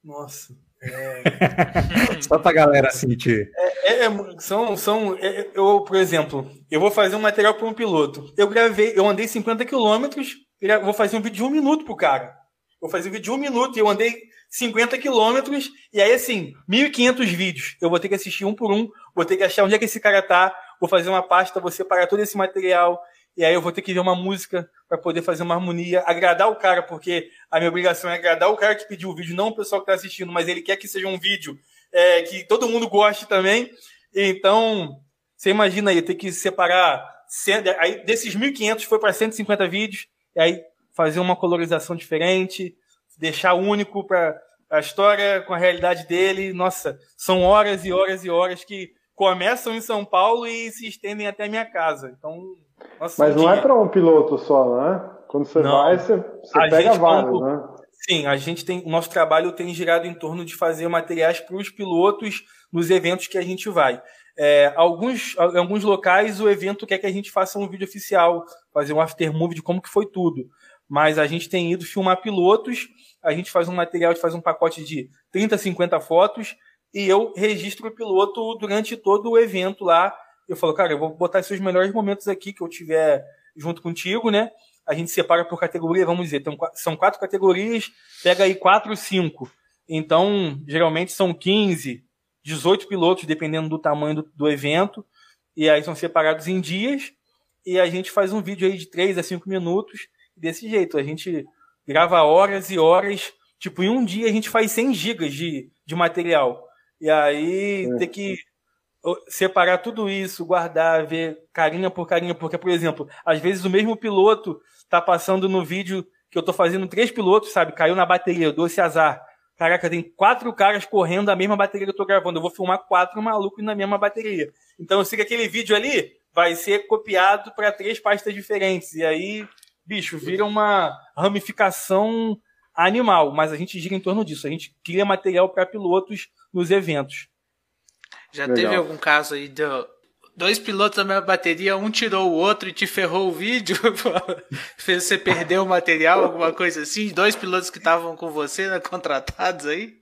B: Nossa.
D: É... só pra galera sentir.
B: É, é, é são, são é, eu, por exemplo, eu vou fazer um material para um piloto. Eu gravei, eu andei 50 quilômetros, vou fazer um vídeo de um minuto pro cara. Vou fazer um vídeo de um minuto e eu andei 50 quilômetros, e aí assim, 1.500 vídeos. Eu vou ter que assistir um por um, vou ter que achar onde é que esse cara tá, vou fazer uma pasta, vou separar todo esse material, e aí eu vou ter que ver uma música para poder fazer uma harmonia, agradar o cara, porque a minha obrigação é agradar o cara que pediu o vídeo, não o pessoal que está assistindo, mas ele quer que seja um vídeo é, que todo mundo goste também. Então, você imagina aí, ter que separar. Aí, desses 1.500 foi para 150 vídeos, e aí fazer uma colorização diferente, deixar único para a história com a realidade dele. Nossa, são horas e horas e horas que começam em São Paulo e se estendem até minha casa. Então,
A: nossa, Mas não é para um piloto só, né? Quando você não. vai, você, você pega vários, né?
B: Sim, a gente tem, o nosso trabalho tem girado em torno de fazer materiais para os pilotos nos eventos que a gente vai. É, alguns, em alguns locais o evento quer que a gente faça um vídeo oficial, fazer um aftermovie de como que foi tudo. Mas a gente tem ido filmar pilotos, a gente faz um material, a gente faz um pacote de 30, 50 fotos e eu registro o piloto durante todo o evento lá. Eu falo, cara, eu vou botar esses melhores momentos aqui que eu tiver junto contigo, né? A gente separa por categoria, vamos dizer, então, são quatro categorias, pega aí quatro, cinco. Então, geralmente são 15, 18 pilotos, dependendo do tamanho do, do evento, e aí são separados em dias, e a gente faz um vídeo aí de 3 a 5 minutos, desse jeito. A gente grava horas e horas, tipo, em um dia a gente faz 100 gigas de, de material. E aí é. ter que separar tudo isso, guardar, ver carinha por carinha, porque, por exemplo, às vezes o mesmo piloto tá passando no vídeo que eu tô fazendo três pilotos, sabe? Caiu na bateria, esse azar. Caraca, tem quatro caras correndo a mesma bateria que eu tô gravando. Eu vou filmar quatro malucos na mesma bateria. Então eu sei que aquele vídeo ali vai ser copiado para três pastas diferentes. E aí, bicho, vira uma ramificação animal. Mas a gente gira em torno disso. A gente cria material para pilotos nos eventos.
C: Já Legal. teve algum caso aí de dois pilotos da mesma bateria, um tirou o outro e te ferrou o vídeo? Fez você perder o material, alguma coisa assim? Dois pilotos que estavam com você, né, contratados aí?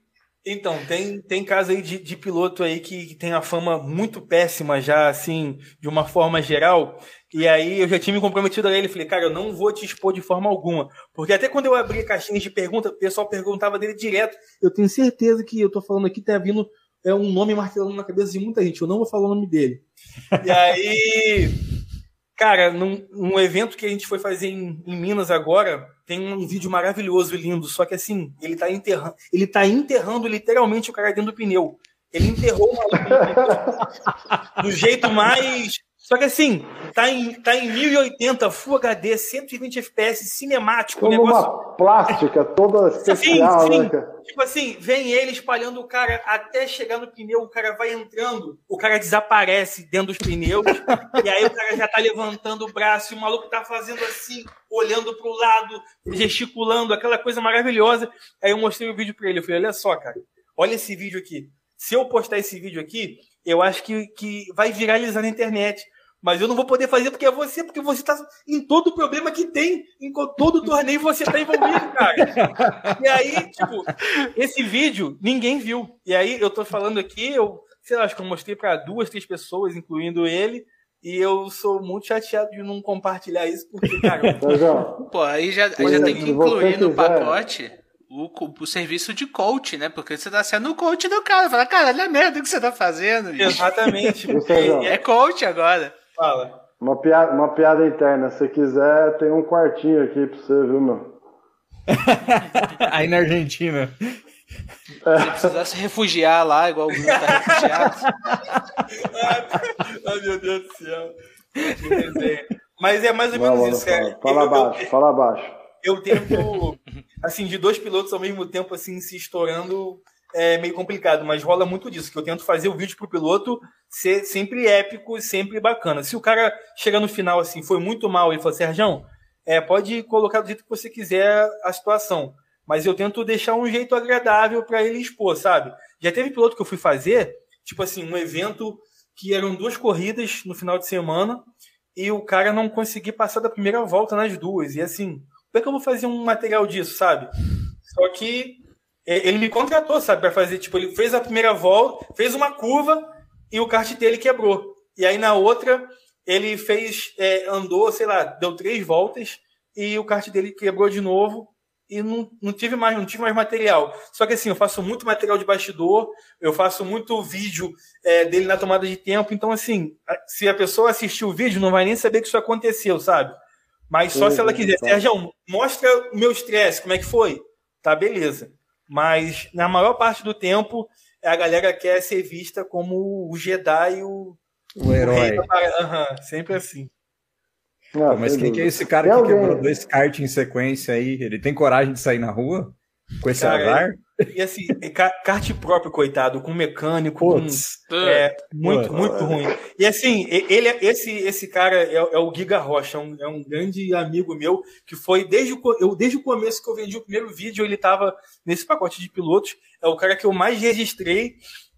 B: Então, tem, tem caso aí de, de piloto aí que, que, tem a fama muito péssima já, assim, de uma forma geral. E aí eu já tinha me comprometido a ele, falei, cara, eu não vou te expor de forma alguma. Porque até quando eu abri caixinhas de pergunta, o pessoal perguntava dele direto. Eu tenho certeza que eu tô falando aqui, tá vindo é um nome martelando na cabeça de muita gente. Eu não vou falar o nome dele. E aí, cara, num, num evento que a gente foi fazer em, em, Minas agora, tem um vídeo maravilhoso e lindo. Só que assim, ele tá enterrando, ele tá enterrando literalmente o cara dentro do pneu. Ele enterrou o maluco do jeito mais Só que assim, tá em, tá em 1080, Full HD, 120 FPS, cinemático.
A: Como negócio... uma plástica toda especial, sim, sim. né, cara?
B: Tipo assim, vem ele espalhando o cara até chegar no pneu, o cara vai entrando, o cara desaparece dentro dos pneus, e aí o cara já tá levantando o braço, e o maluco tá fazendo assim, olhando pro lado, gesticulando, aquela coisa maravilhosa. Aí eu mostrei o vídeo pra ele, eu falei, olha só, cara, olha esse vídeo aqui. Se eu postar esse vídeo aqui, eu acho que, que vai viralizar na internet. Mas eu não vou poder fazer porque é você, porque você tá em todo o problema que tem, em todo o torneio você tá envolvido, cara. E aí, tipo, esse vídeo ninguém viu. E aí eu tô falando aqui, eu, sei lá, acho que eu mostrei para duas, três pessoas, incluindo ele. E eu sou muito chateado de não compartilhar isso, porque, cara.
C: Pô, aí já, aí já tem que incluir no pacote o, o serviço de coach, né? Porque você tá sendo o coach do cara. Fala, cara, olha a merda que você tá fazendo.
B: Exatamente.
C: é coach agora.
B: Fala.
A: Uma piada, uma piada interna. Se quiser, tem um quartinho aqui pra você, viu, meu?
D: Aí na Argentina.
C: É. Se precisar se refugiar lá, igual o Bruno tá refugiado.
B: Ai, meu Deus do céu. Mas é mais ou menos isso,
A: cara. Fala, fala abaixo, eu, fala abaixo.
B: Eu tento, assim, de dois pilotos ao mesmo tempo, assim, se estourando, é meio complicado, mas rola muito disso, que eu tento fazer o vídeo pro piloto ser sempre épico, sempre bacana. Se o cara chega no final assim, foi muito mal e fala, Sérgio, é, pode colocar do jeito que você quiser a situação, mas eu tento deixar um jeito agradável para ele expor, sabe? Já teve piloto que eu fui fazer, tipo assim, um evento que eram duas corridas no final de semana e o cara não conseguia passar da primeira volta nas duas. E assim, como é que eu vou fazer um material disso, sabe? Só que ele me contratou, sabe, para fazer, tipo, ele fez a primeira volta, fez uma curva e o kart dele quebrou. E aí na outra, ele fez, é, andou, sei lá, deu três voltas e o kart dele quebrou de novo e não, não tive mais, não tive mais material. Só que assim, eu faço muito material de bastidor, eu faço muito vídeo é, dele na tomada de tempo, então assim, se a pessoa assistir o vídeo, não vai nem saber que isso aconteceu, sabe? Mas só se ela uhum, quiser, Sérgio, mostra o meu estresse, como é que foi? Tá, beleza. Mas na maior parte do tempo a galera quer ser vista como o Jedi, o,
D: o herói.
B: Uhum, sempre assim.
D: Ah, Pô, mas quem que é esse cara que alguém... quebrou dois kart em sequência aí? Ele tem coragem de sair na rua com esse cara, azar?
B: E assim, kart próprio, coitado, com mecânico, com, é, muito, Putz. muito ruim. E assim, ele, esse, esse cara é, é o Giga Rocha, é um, é um, grande amigo meu, que foi desde o, eu, desde o começo que eu vendi o primeiro vídeo, ele estava nesse pacote de pilotos, é o cara que eu mais registrei,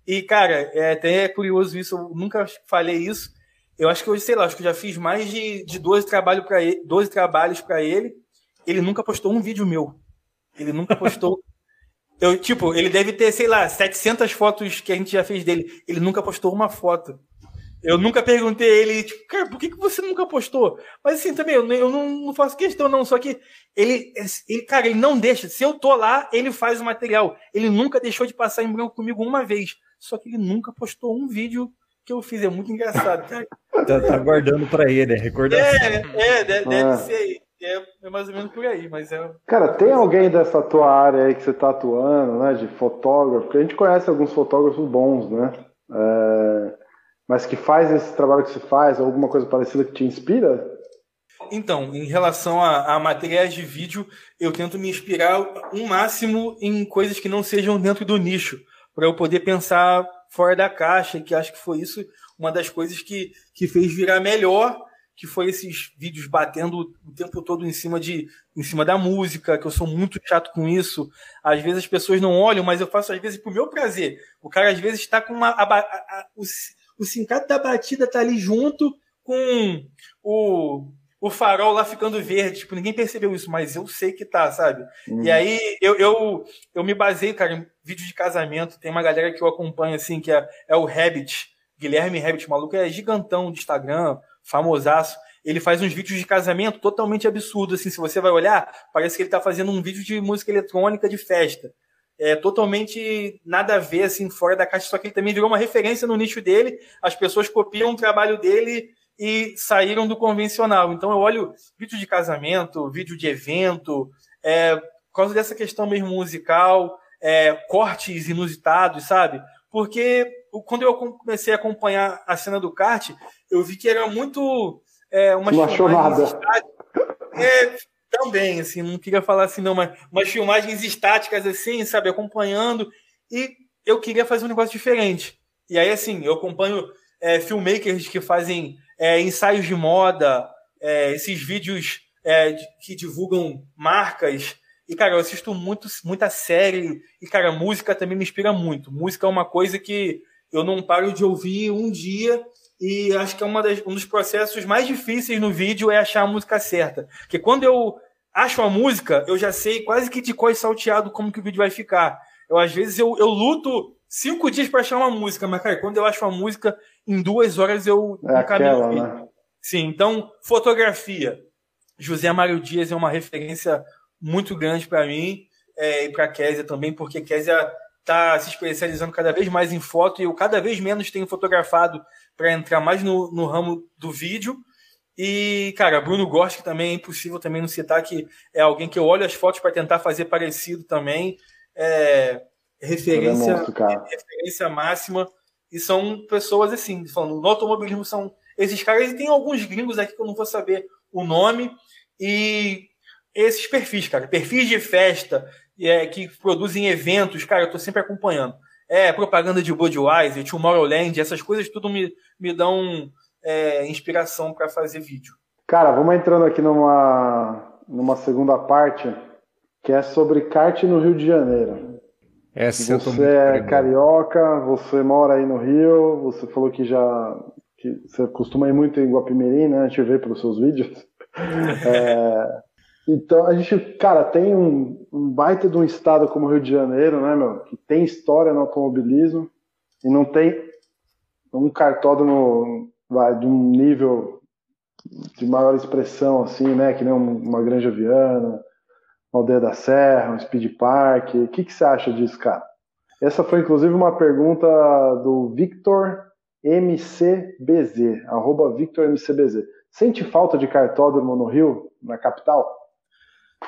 B: e cara, é até curioso isso, eu nunca falei isso, eu acho que eu, sei lá, acho que eu já fiz mais de, de 12, trabalho pra ele, 12 trabalhos para ele, ele nunca postou um vídeo meu. Ele nunca postou Eu, tipo, ele deve ter, sei lá, 700 fotos que a gente já fez dele. Ele nunca postou uma foto. Eu nunca perguntei a ele, tipo, cara, por que, que você nunca postou? Mas assim, também, eu, eu não, não, faço questão, não. Só que ele, ele, cara, ele não deixa. Se eu tô lá, ele faz o material. Ele nunca deixou de passar em branco comigo uma vez. Só que ele nunca postou um vídeo que eu fiz. É muito engraçado, cara.
D: tá, tá guardando pra ele, é recordação.
B: É, é, deve, deve ah. ser é, é, mais ou menos por aí, mas é.
A: Cara, tem alguém dessa tua área aí que você tá atuando, né? De fotógrafo, porque a gente conhece alguns fotógrafos bons, né? É, mas que faz esse trabalho que você faz, alguma coisa parecida que te inspira?
B: Então, em relação a, a materiais de vídeo, eu tento me inspirar um máximo em coisas que não sejam dentro do nicho, para eu poder pensar fora da caixa, que acho que foi isso uma das coisas que, que fez virar melhor que foi esses vídeos batendo o tempo todo em cima de em cima da música, que eu sou muito chato com isso. Às vezes as pessoas não olham, mas eu faço às vezes pro meu prazer. O cara às vezes está com uma a, a, a, o, o sincato da batida tá ali junto com o o farol lá ficando verde, tipo, ninguém percebeu isso, mas eu sei que tá, sabe? Uhum. E aí eu, eu, eu me basei, cara, em vídeo de casamento. Tem uma galera que eu acompanho, assim, que é, é o Rabbit, Guilherme Rabbit, maluco, é gigantão de Instagram, famosaço. Ele faz uns vídeos de casamento totalmente absurdos, assim, se você vai olhar, parece que ele está fazendo um vídeo de música eletrônica de festa. É totalmente nada a ver, assim, fora da caixa, só que ele também virou uma referência no nicho dele, as pessoas copiam o trabalho dele e saíram do convencional. Então eu olho vídeo de casamento, vídeo de evento, é, por causa dessa questão mesmo musical, é, cortes inusitados, sabe? Porque quando eu comecei a acompanhar a cena do kart, eu vi que era muito é, uma
A: não achou nada.
B: É, também, assim, não queria falar assim, não, mas umas filmagens estáticas, assim, sabe, acompanhando. E eu queria fazer um negócio diferente. E aí, assim, eu acompanho é, filmmakers que fazem é, ensaios de moda, é, esses vídeos é, que divulgam marcas. E, cara, eu assisto muito, muita série. E, cara, música também me inspira muito. Música é uma coisa que eu não paro de ouvir um dia. E acho que é das, um dos processos mais difíceis no vídeo é achar a música certa. Porque quando eu acho a música, eu já sei quase que de qual salteado como que o vídeo vai ficar. Eu, às vezes, eu, eu luto cinco dias para achar uma música, mas, cara, quando eu acho uma música, em duas horas eu
A: é aquela, né?
B: Sim, então, fotografia. José Mário Dias é uma referência muito grande para mim é, e para a Késia também, porque Késia está se especializando cada vez mais em foto e eu cada vez menos tenho fotografado para entrar mais no, no ramo do vídeo. E, cara, Bruno Gorski também é impossível também não citar que é alguém que eu olho as fotos para tentar fazer parecido também. É, referência, é monstro, referência máxima. E são pessoas assim, falando, no automobilismo são esses caras, e tem alguns gringos aqui que eu não vou saber o nome, e esses perfis, cara, perfis de festa é, que produzem eventos, cara, eu tô sempre acompanhando. É, propaganda de Budweiser, Tomorrowland, essas coisas tudo me, me dão é, inspiração para fazer vídeo.
A: Cara, vamos entrando aqui numa, numa segunda parte, que é sobre kart no Rio de Janeiro.
D: Essa
A: você é carioca, você mora aí no Rio, você falou que já que você costuma ir muito em Guapimirim, né? A gente vê pelos seus vídeos. é, então a gente, cara, tem um, um, baita de um estado como o Rio de Janeiro, né, meu? Que tem história no automobilismo e não tem um cartódromo vai, de um nível de maior expressão, assim, né? Que nem uma Granja Viana, uma Aldeia da Serra, um Speed Park. O que, que você acha disso, cara? Essa foi inclusive uma pergunta do Victor MCBZ, arroba VictorMCBZ. Sente falta de cartódromo no Rio, na capital?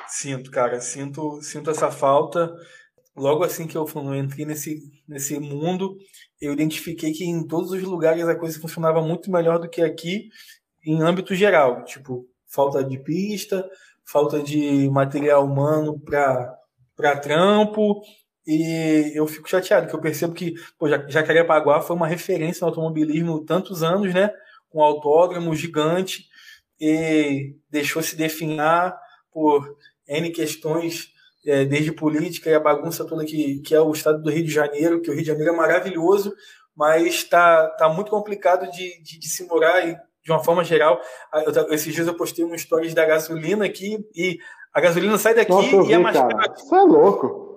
B: Sinto, cara, sinto, sinto essa falta. Logo assim que eu entrei nesse, nesse mundo, eu identifiquei que em todos os lugares a coisa funcionava muito melhor do que aqui, em âmbito geral. Tipo, falta de pista, falta de material humano para trampo, e eu fico chateado, que eu percebo que pô, Jacarepaguá foi uma referência no automobilismo tantos anos, né? Um autódromo gigante e deixou se definhar por N questões, é, desde política e a bagunça toda que, que é o estado do Rio de Janeiro, que o Rio de Janeiro é maravilhoso, mas está tá muito complicado de, de, de se morar e, de uma forma geral. Eu, esses dias eu postei um stories da gasolina aqui e a gasolina sai daqui
A: Nossa,
B: e
A: é mais cara. Isso é louco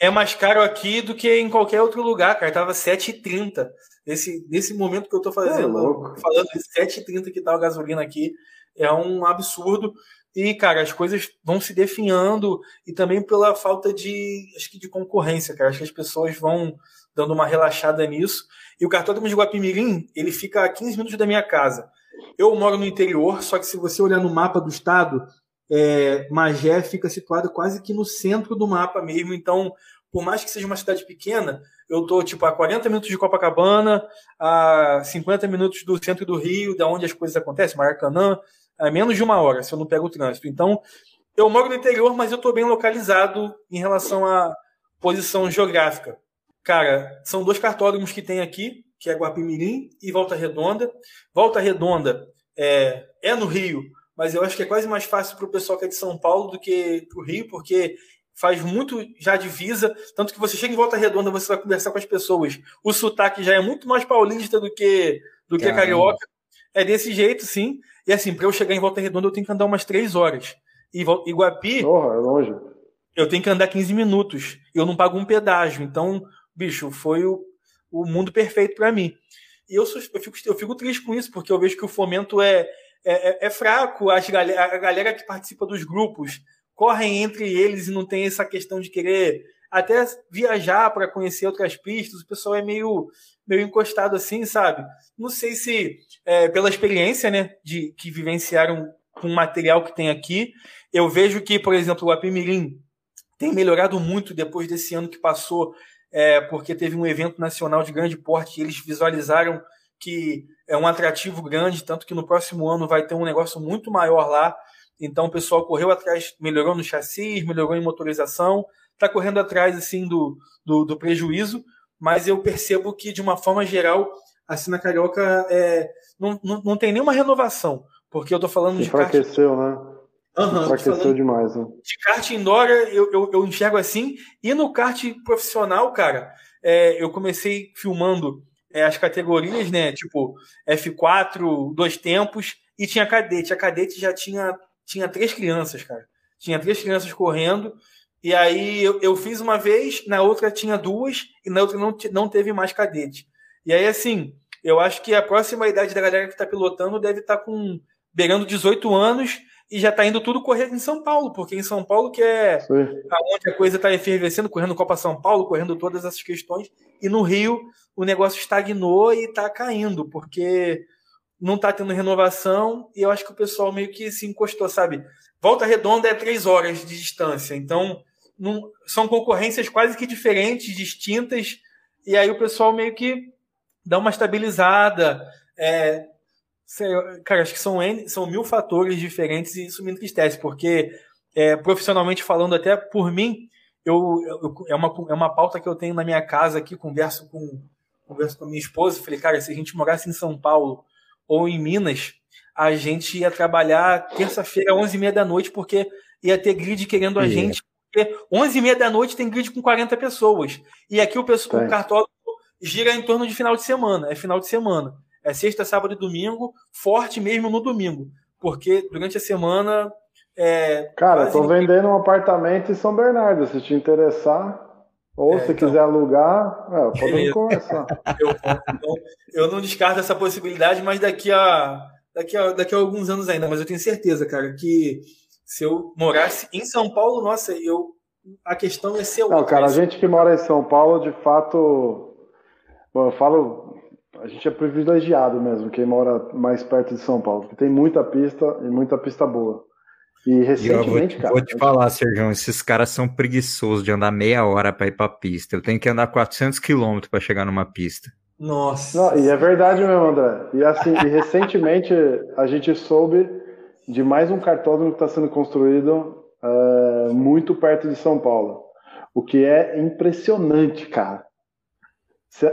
B: é mais caro aqui do que em qualquer outro lugar, cara. Tava 7,30. Nesse, nesse momento que eu tô fazendo, é falando de 7,30 que tá a gasolina aqui, é um absurdo. E, cara, as coisas vão se definhando e também pela falta de, acho que de concorrência, cara. Acho que as pessoas vão dando uma relaxada nisso. E o cartódromo de Guapimirim, ele fica a 15 minutos da minha casa. Eu moro no interior, só que se você olhar no mapa do estado, é, Magé fica situado quase que no centro do mapa mesmo, então, por mais que seja uma cidade pequena, eu estou tipo a 40 minutos de Copacabana, a 50 minutos do centro do Rio, da onde as coisas acontecem, Maracanã, a menos de uma hora, se eu não pego o trânsito. Então, eu moro no interior, mas eu estou bem localizado em relação à posição geográfica. Cara, são dois cartódromos que tem aqui, que é Guapimirim e Volta Redonda. Volta Redonda é, é no Rio, mas eu acho que é quase mais fácil para o pessoal que é de São Paulo do que para o Rio, porque faz muito já divisa, tanto que você chega em Volta Redonda, você vai conversar com as pessoas, o sotaque já é muito mais paulista do que do que carioca. É desse jeito, sim. E assim, para eu chegar em Volta Redonda, eu tenho que andar umas três horas. E Iguapi.
A: Porra, é longe.
B: Eu tenho que andar 15 minutos. Eu não pago um pedágio. Então, bicho, foi o, o mundo perfeito para mim. E eu, eu, fico, eu fico triste com isso, porque eu vejo que o fomento é, é, é, é fraco. As galera, a galera que participa dos grupos correm entre eles e não tem essa questão de querer até viajar para conhecer outras pistas. O pessoal é meio, meio encostado assim, sabe? Não sei se é, pela experiência né, de que vivenciaram com o material que tem aqui. Eu vejo que, por exemplo, o Apimirim tem melhorado muito depois desse ano que passou é, porque teve um evento nacional de grande porte e eles visualizaram que é um atrativo grande, tanto que no próximo ano vai ter um negócio muito maior lá. Então o pessoal correu atrás, melhorou no chassi, melhorou em motorização, está correndo atrás assim do, do, do, prejuízo, mas eu percebo que de uma forma geral a Cena Carioca é, não, não, não tem nenhuma renovação, porque eu estou falando
A: de enfraqueceu, né?
B: Uhum,
A: enfraqueceu demais, né?
B: De kart indoor eu, eu, eu, enxergo assim, e no kart profissional, cara, é, eu comecei filmando é, as categorias, né? Tipo, F4, dois tempos, e tinha cadete. A cadete já tinha, tinha três crianças, cara. Tinha três crianças correndo. E aí eu, eu fiz uma vez, na outra tinha duas, e na outra não, não teve mais cadete. E aí, assim, eu acho que a próxima idade da galera que está pilotando deve estar tá com beirando 18 anos e já está indo tudo correr em São Paulo, porque em São Paulo que é Sim. aonde a coisa está efervescendo, correndo Copa São Paulo, correndo todas essas questões, e no Rio o negócio estagnou e está caindo, porque não está tendo renovação e eu acho que o pessoal meio que se encostou, sabe? Volta Redonda é três horas de distância, então não, são concorrências quase que diferentes, distintas, e aí o pessoal meio que dá uma estabilizada. É, cara, acho que são, são mil fatores diferentes e isso me entristece, porque é, profissionalmente falando, até por mim, eu, eu, é, uma, é uma pauta que eu tenho na minha casa aqui, converso com, converso com a minha esposa, falei, cara, se a gente morasse em São Paulo ou em Minas, a gente ia trabalhar terça-feira, 11h30 da noite, porque ia ter grid querendo a gente. Porque 11h30 da noite tem grid com 40 pessoas. E aqui o, pessoal, o cartódromo gira em torno de final de semana. É final de semana. É sexta, sábado e domingo, forte mesmo no domingo. Porque durante a semana. É,
A: Cara, tô vendendo um apartamento em São Bernardo. Se te interessar, ou é, se então... quiser alugar, é, podemos conversar.
B: Eu, então, eu não descarto essa possibilidade, mas daqui a, daqui, a, daqui a alguns anos ainda. Mas eu tenho certeza, cara, que se eu morasse em São Paulo, nossa, eu a questão é ser.
A: Não, cara, a gente que mora em São Paulo, de fato, Bom, eu falo, a gente é privilegiado mesmo, quem mora mais perto de São Paulo, porque tem muita pista e muita pista boa. E recentemente,
D: e
A: vou, cara.
D: Vou te falar, Sérgio, esses caras são preguiçosos de andar meia hora para ir para pista. Eu tenho que andar 400 quilômetros para chegar numa pista.
B: Nossa.
A: Não, e é verdade mesmo, André. E assim, e recentemente a gente soube de mais um cartódromo que está sendo construído uh, muito perto de São Paulo. O que é impressionante, cara.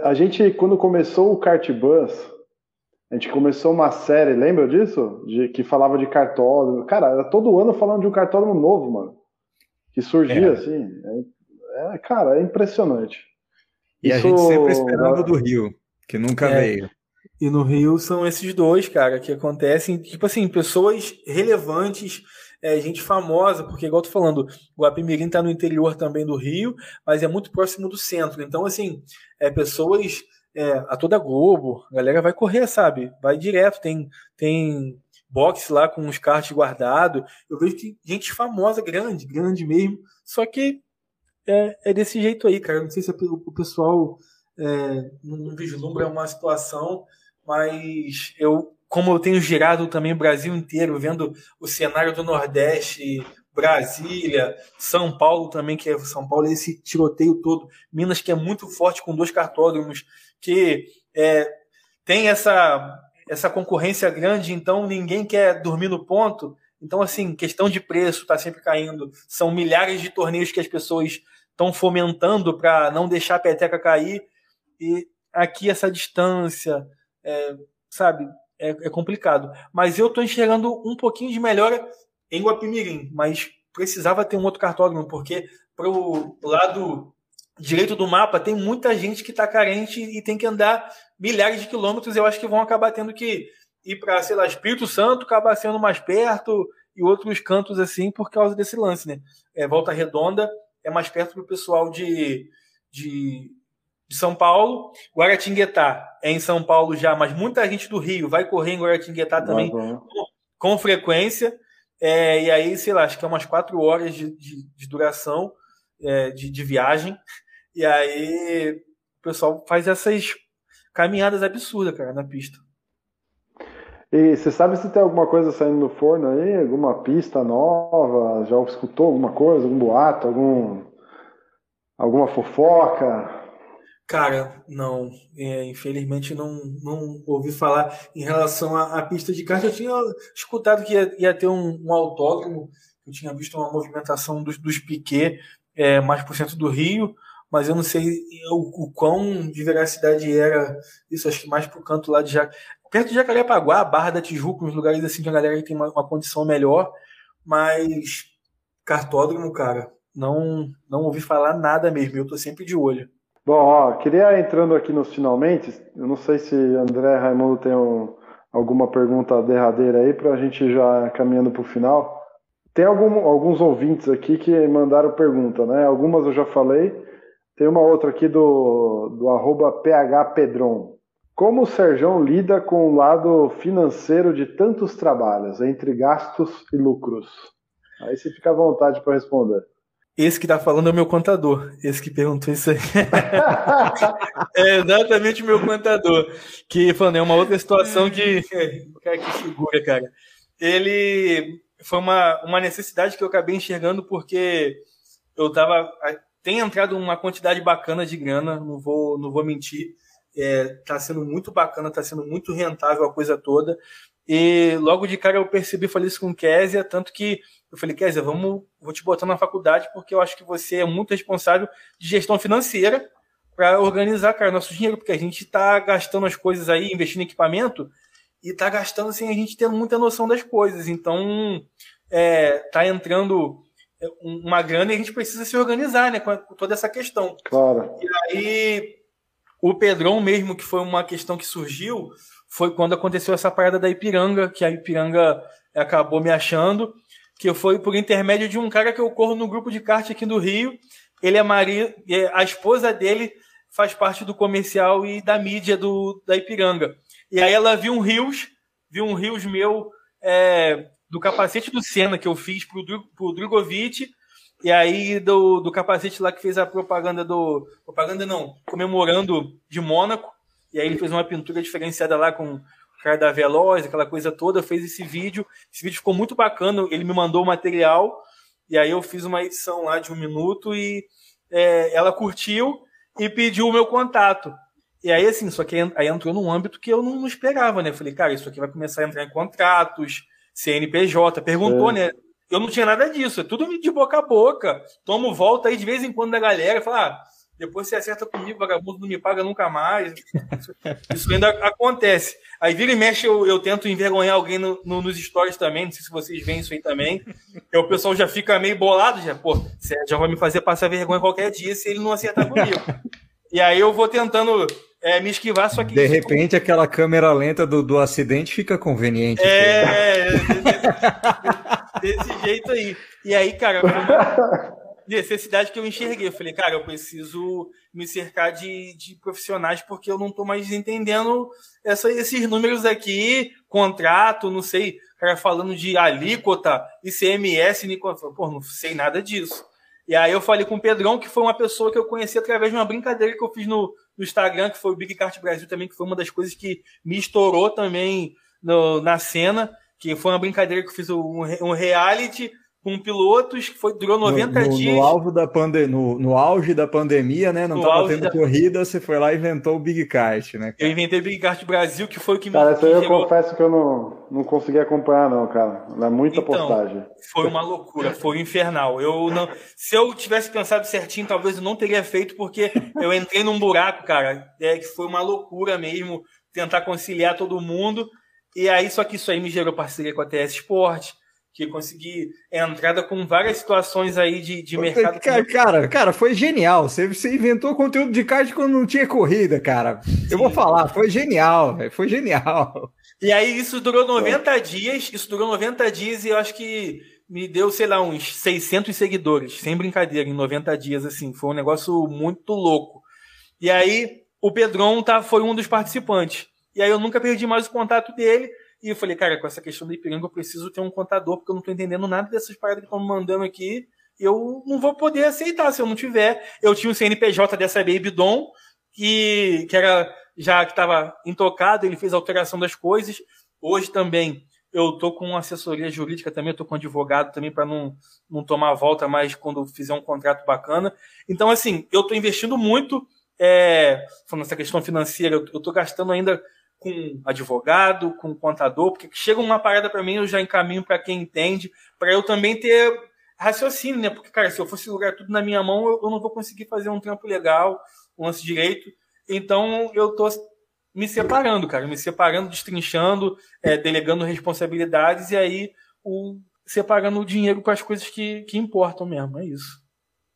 A: A gente, quando começou o Kart Bus, a gente começou uma série, lembra disso? De, que falava de cartódromo. Cara, era todo ano falando de um cartódromo novo, mano. Que surgia, é. assim. É, é, cara, é impressionante.
D: E Isso, a gente sempre esperando do Rio, que nunca é. veio.
B: E no Rio são esses dois, cara, que acontecem, tipo assim, pessoas relevantes é, gente famosa, porque, igual eu tô falando, o Apimirim está no interior também do Rio, mas é muito próximo do centro. Então, assim, é, pessoas. É, a toda Globo, a galera vai correr, sabe? Vai direto, tem, tem boxe lá com os carros guardados. Eu vejo que gente famosa, grande, grande mesmo. Só que é, é desse jeito aí, cara. Não sei se o pessoal é, não vislumbra uma situação, mas eu como eu tenho girado também o Brasil inteiro, vendo o cenário do Nordeste, Brasília, São Paulo também, que é São Paulo, esse tiroteio todo, Minas que é muito forte com dois cartódromos, que é, tem essa, essa concorrência grande, então ninguém quer dormir no ponto. Então, assim, questão de preço está sempre caindo. São milhares de torneios que as pessoas estão fomentando para não deixar a peteca cair. E aqui essa distância, é, sabe, é, é complicado. Mas eu estou enxergando um pouquinho de melhora em Guapimirim, mas precisava ter um outro cartódromo, porque para o lado direito do mapa tem muita gente que está carente e tem que andar milhares de quilômetros. Eu acho que vão acabar tendo que ir para, sei lá, Espírito Santo, acabar sendo mais perto e outros cantos assim por causa desse lance, né? É, Volta Redonda é mais perto do pessoal de, de de São Paulo. Guaratinguetá é em São Paulo já, mas muita gente do Rio vai correr em Guaratinguetá também com, com, frequência. É, e aí, sei lá, acho que é umas quatro horas de, de, de duração é, de, de viagem. E aí o pessoal faz essas caminhadas absurdas, cara, na pista.
A: E você sabe se tem alguma coisa saindo no forno aí? Alguma pista nova? Já escutou alguma coisa? Algum boato? Algum, alguma fofoca?
B: Cara, não. É, infelizmente não, não ouvi falar em relação à, à, pista de kart. Eu tinha escutado que ia, ia ter um, um, autódromo. Eu tinha visto uma movimentação dos, dos Piquet é, mais por cento do Rio, mas eu não sei o, o quão de veracidade era isso. Acho que mais pro canto lá de Jac... perto de Jacarepaguá, Barra da Tijuca, uns lugares assim de uma galera que tem uma, uma condição melhor. Mas cartódromo, cara, não não ouvi falar nada mesmo. Eu tô sempre de olho.
A: Bom, ó, queria entrando aqui nos finalmente, eu não sei se André Raimundo tem um, alguma pergunta derradeira aí para a gente já caminhando para o final. Tem algum, alguns ouvintes aqui que mandaram pergunta, né? Algumas eu já falei. Tem uma outra aqui do, do phpedron. Como o Serjão lida com o lado financeiro de tantos trabalhos, entre gastos e lucros? Aí você fica à vontade para responder.
B: Esse que tá falando é o meu contador. Esse que perguntou isso aí. é exatamente o meu contador. Que, falando, é uma outra situação que. Cara, que figura, cara. Ele. Foi uma, uma necessidade que eu acabei enxergando porque eu tava. Tem entrado uma quantidade bacana de grana, não vou, não vou mentir. É, tá sendo muito bacana, tá sendo muito rentável a coisa toda. E logo de cara eu percebi, falei isso com o Kézia, tanto que eu falei, Kézia, vamos, vou te botar na faculdade porque eu acho que você é muito responsável de gestão financeira para organizar, cara, nosso dinheiro, porque a gente está gastando as coisas aí, investindo em equipamento, e está gastando sem a gente ter muita noção das coisas. Então, é, tá entrando é, uma grana e a gente precisa se organizar, né, com toda essa questão.
A: Claro.
B: E aí, o Pedrão mesmo, que foi uma questão que surgiu, foi quando aconteceu essa parada da Ipiranga, que a Ipiranga acabou me achando, que foi por intermédio de um cara que eu corro no grupo de kart aqui do Rio. Ele é marido, a esposa dele faz parte do comercial e da mídia do, da Ipiranga. E aí ela viu um rios, viu um rios meu é, do capacete do Senna que eu fiz pro, pro Drogovic, e aí do, do capacete lá que fez a propaganda do. Propaganda não, comemorando de Mônaco. E aí ele fez uma pintura diferenciada lá com cara da Veloz, aquela coisa toda, fez esse vídeo. Esse vídeo ficou muito bacana, ele me mandou o material, e aí eu fiz uma edição lá de um minuto e é, ela curtiu e pediu o meu contato. E aí, assim, só que aí entrou num âmbito que eu não, não esperava, né? Eu falei, cara, isso aqui vai começar a entrar em contratos, CNPJ, perguntou, é. né? Eu não tinha nada disso, é tudo de boca a boca. Tomo volta aí de vez em quando da galera, fala, ah, depois você acerta comigo, vagabundo não me paga nunca mais. Isso ainda acontece. Aí vira e mexe, eu, eu tento envergonhar alguém no, no, nos stories também, não sei se vocês veem isso aí também. E o pessoal já fica meio bolado, já, pô, você já vai me fazer passar vergonha qualquer dia se ele não acertar comigo. E aí eu vou tentando é, me esquivar, só que.
D: De repente, aquela câmera lenta do, do acidente fica conveniente.
B: É, é desse, desse jeito aí. E aí, cara, necessidade que eu enxerguei. Eu falei, cara, eu preciso me cercar de, de profissionais porque eu não estou mais entendendo essa, esses números aqui, contrato, não sei, cara falando de alíquota, ICMS, pô, não sei nada disso. E aí eu falei com o Pedrão, que foi uma pessoa que eu conheci através de uma brincadeira que eu fiz no, no Instagram, que foi o Big Kart Brasil também, que foi uma das coisas que me estourou também no, na cena, que foi uma brincadeira que eu fiz um, um reality com pilotos que foi, durou 90
D: no, no,
B: dias.
D: No, alvo da pande no, no auge da pandemia, né? Não estava tendo da... corrida, você foi lá e inventou o Big Kart, né?
B: Cara? Eu inventei o Big Kart Brasil, que foi o que
A: me. Cara, isso aí eu gerou... confesso que eu não, não consegui acompanhar, não, cara. É muita então, postagem.
B: Foi uma loucura, foi infernal. Eu não, se eu tivesse pensado certinho, talvez eu não teria feito, porque eu entrei num buraco, cara. É que foi uma loucura mesmo tentar conciliar todo mundo. E aí, só que isso aí me gerou parceria com a TS Sport que consegui entrada com várias situações aí de, de mercado.
D: Cara, cara, cara, foi genial. Você, você inventou conteúdo de kart quando não tinha corrida, cara. Sim. Eu vou falar, foi genial, foi genial.
B: E aí isso durou 90 dias, isso durou 90 dias e eu acho que me deu, sei lá, uns 600 seguidores, sem brincadeira, em 90 dias, assim. Foi um negócio muito louco. E aí o Pedron tá, foi um dos participantes. E aí eu nunca perdi mais o contato dele. E eu falei, cara, com essa questão do Ipiranga eu preciso ter um contador, porque eu não tô entendendo nada dessas paradas que estão me mandando aqui. Eu não vou poder aceitar se eu não tiver. Eu tinha o um CNPJ dessa Baby Dom, que, que era já que estava intocado, ele fez a alteração das coisas. Hoje também eu tô com assessoria jurídica também, eu tô com advogado também para não, não tomar volta mais quando fizer um contrato bacana. Então, assim, eu tô investindo muito é, falando essa questão financeira, eu estou gastando ainda com advogado, com contador, porque chega uma parada para mim, eu já encaminho para quem entende, para eu também ter raciocínio, né? Porque, cara, se eu fosse lugar tudo na minha mão, eu, eu não vou conseguir fazer um trampo legal, um lance direito. Então, eu tô me separando, cara, me separando, destrinchando, é, delegando responsabilidades e aí o, separando o dinheiro para as coisas que, que importam mesmo, é isso.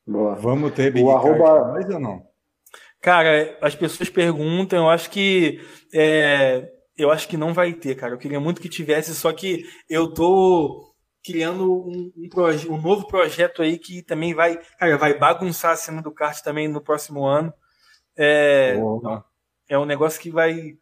D: Boa. Vamos ter Big o arroba... mais ou não?
B: Cara, as pessoas perguntam, eu acho que é, eu acho que não vai ter, cara. Eu queria muito que tivesse, só que eu tô criando um, um, um novo projeto aí que também vai, cara, vai bagunçar a cena do kart também no próximo ano. É, é um negócio que vai,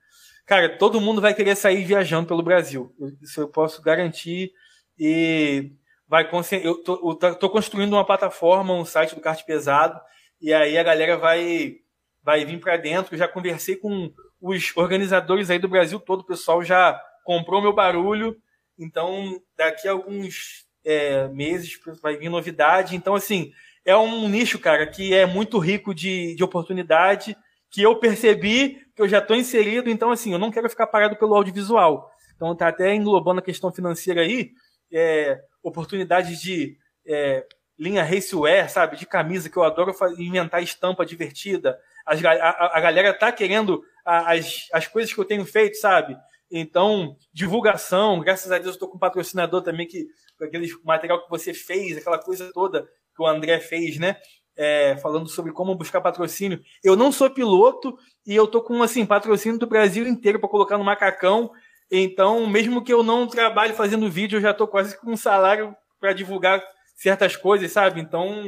B: cara, todo mundo vai querer sair viajando pelo Brasil. Isso eu posso garantir e vai eu tô, eu tô construindo uma plataforma, um site do kart pesado e aí a galera vai vai vir para dentro. Eu já conversei com os organizadores aí do Brasil todo, o pessoal já comprou meu barulho. Então, daqui a alguns é, meses vai vir novidade. Então, assim, é um nicho, cara, que é muito rico de, de oportunidade, que eu percebi que eu já estou inserido. Então, assim, eu não quero ficar parado pelo audiovisual. Então, tá até englobando a questão financeira aí, é, oportunidades de é, linha racewear, sabe? De camisa, que eu adoro inventar estampa divertida, as, a, a galera tá querendo as, as coisas que eu tenho feito, sabe? Então, divulgação, graças a Deus eu estou com um patrocinador também, que aquele material que você fez, aquela coisa toda que o André fez, né? É, falando sobre como buscar patrocínio. Eu não sou piloto e eu tô com assim patrocínio do Brasil inteiro para colocar no macacão. Então, mesmo que eu não trabalhe fazendo vídeo, eu já tô quase com um salário para divulgar certas coisas, sabe? Então,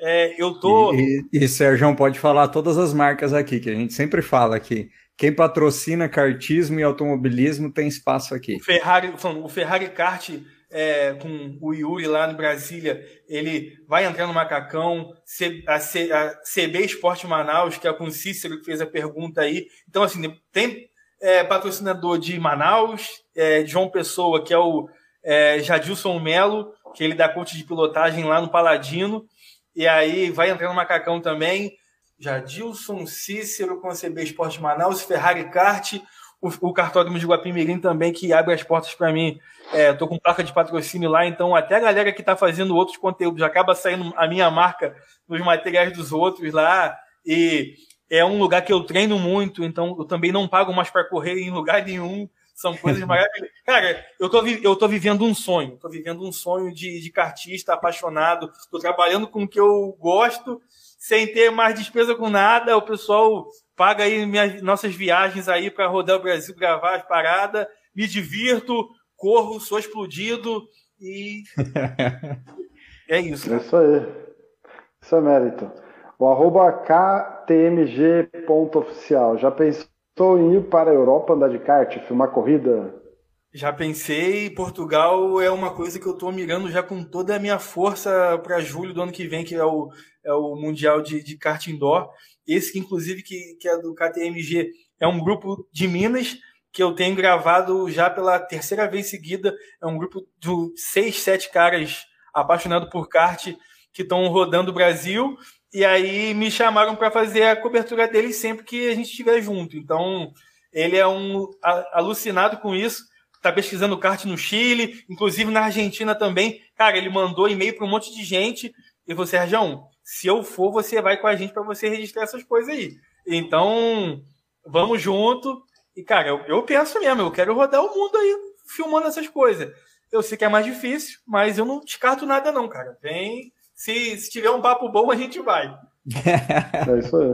B: é, eu tô.
D: E, e, e Sérgio pode falar todas as marcas aqui, que a gente sempre fala aqui. Quem patrocina kartismo e automobilismo tem espaço aqui.
B: O Ferrari, o Ferrari Kart é, com o Yuri lá no Brasília, ele vai entrar no macacão. A, C, a CB Esporte Manaus, que é com o Cícero que fez a pergunta aí. Então, assim, tem é, patrocinador de Manaus, é, João Pessoa, que é o é, Jadilson Melo, que ele dá coach de pilotagem lá no Paladino. E aí vai entrar no Macacão também. Jadilson, Cícero, Conceber Esporte Manaus, Ferrari Kart, o, o cartódromo de Guapimirim também, que abre as portas para mim. É, tô com placa de patrocínio lá, então até a galera que está fazendo outros conteúdos acaba saindo a minha marca nos materiais dos outros lá. E é um lugar que eu treino muito, então eu também não pago mais para correr em lugar nenhum. São coisas maravilhosas. Cara, eu tô, eu tô vivendo um sonho. Tô vivendo um sonho de, de cartista, apaixonado. Tô trabalhando com o que eu gosto, sem ter mais despesa com nada. O pessoal paga aí minhas, nossas viagens aí para rodar o Brasil, gravar as paradas. Me divirto, corro, sou explodido e. é isso.
A: Cara. Isso aí. Isso é mérito. O arroba ktmg.oficial. Já pensou? Estou indo para a Europa andar de kart, filmar corrida.
B: Já pensei, Portugal é uma coisa que eu estou mirando já com toda a minha força para julho do ano que vem, que é o, é o Mundial de, de Kart Indoor. Esse inclusive, que, que é do KTMG, é um grupo de Minas que eu tenho gravado já pela terceira vez seguida. É um grupo de seis, sete caras apaixonados por kart que estão rodando o Brasil e aí me chamaram para fazer a cobertura dele sempre que a gente estiver junto. Então, ele é um alucinado com isso. Tá pesquisando kart no Chile, inclusive na Argentina também. Cara, ele mandou e-mail para um monte de gente. E você, Sérgio, se eu for, você vai com a gente para você registrar essas coisas aí. Então, vamos junto. E, cara, eu, eu penso mesmo, eu quero rodar o mundo aí filmando essas coisas. Eu sei que é mais difícil, mas eu não descarto nada, não, cara. Vem, se, se tiver um papo bom, a gente vai.
A: É isso aí.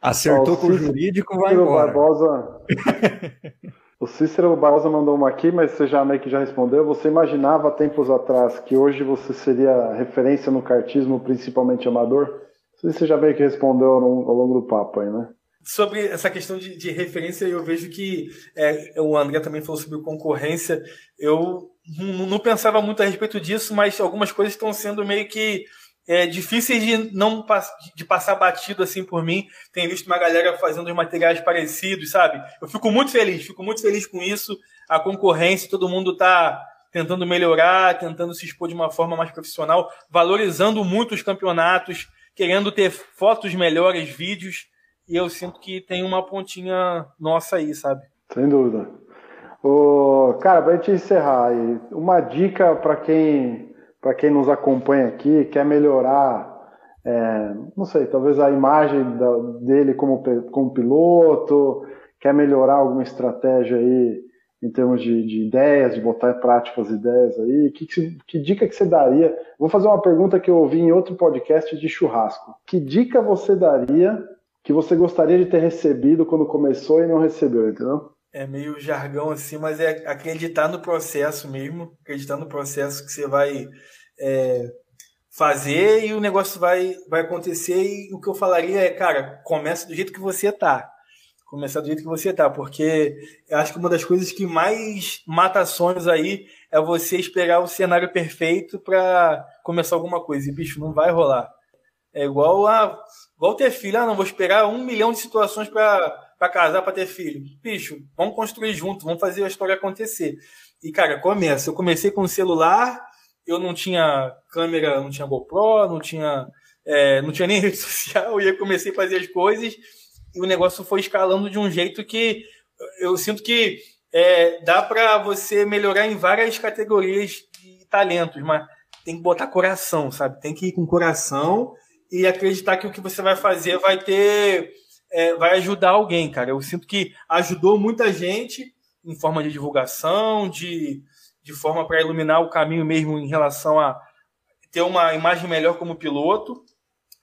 D: Acertou Ó, com o jurídico, vai embora.
A: Barbosa... o Cícero Barbosa mandou uma aqui, mas você já meio que já respondeu. Você imaginava tempos atrás que hoje você seria referência no cartismo, principalmente amador? Você já meio que respondeu ao longo do papo aí, né?
B: sobre essa questão de, de, referência, eu vejo que é, o André também falou sobre concorrência. Eu não pensava muito a respeito disso, mas algumas coisas estão sendo meio que é, difíceis de não de passar batido assim por mim. Tenho visto uma galera fazendo os materiais parecidos, sabe? Eu fico muito feliz, fico muito feliz com isso. A concorrência, todo mundo está tentando melhorar, tentando se expor de uma forma mais profissional, valorizando muito os campeonatos, querendo ter fotos melhores, vídeos. e eu sinto que tem uma pontinha nossa aí, sabe?
A: Sem dúvida. O, cara, pra gente encerrar uma dica para quem para quem nos acompanha aqui, quer melhorar, é, não sei, talvez a imagem da, dele como, como piloto, quer melhorar alguma estratégia aí em termos de, de ideias, de botar em prática as ideias aí, que, que, que, dica que você daria? Vou fazer uma pergunta que eu ouvi em outro podcast de churrasco. Que dica você daria que você gostaria de ter recebido quando começou e não recebeu, entendeu?
B: É meio jargão assim, mas é acreditar no processo mesmo, acreditar no processo que você vai é, fazer e o negócio vai, vai acontecer. E o que eu falaria é, cara, começa do jeito que você tá começar do jeito que você tá, porque eu acho que uma das coisas que mais mata sonhos aí é você esperar o cenário perfeito para começar alguma coisa. E, bicho, não vai rolar. É igual a igual ter filho. Ah, não, vou esperar um milhão de situações para casar, para ter filho. Bicho, vamos construir junto, vamos fazer a história acontecer. E, cara, começa. Eu comecei com o celular, eu não tinha câmera, não tinha GoPro, não tinha, é, não tinha nem rede social, e eu comecei a fazer as coisas e o negócio foi escalando de um jeito que eu sinto que é, dá para você melhorar em várias categorias de talentos, mas tem que botar coração, sabe? Tem que ir com coração e acreditar que o que você vai fazer vai ter, é, vai ajudar alguém, cara. Eu sinto que ajudou muita gente em forma de divulgação, de, de forma para iluminar o caminho mesmo em relação a ter uma imagem melhor como piloto.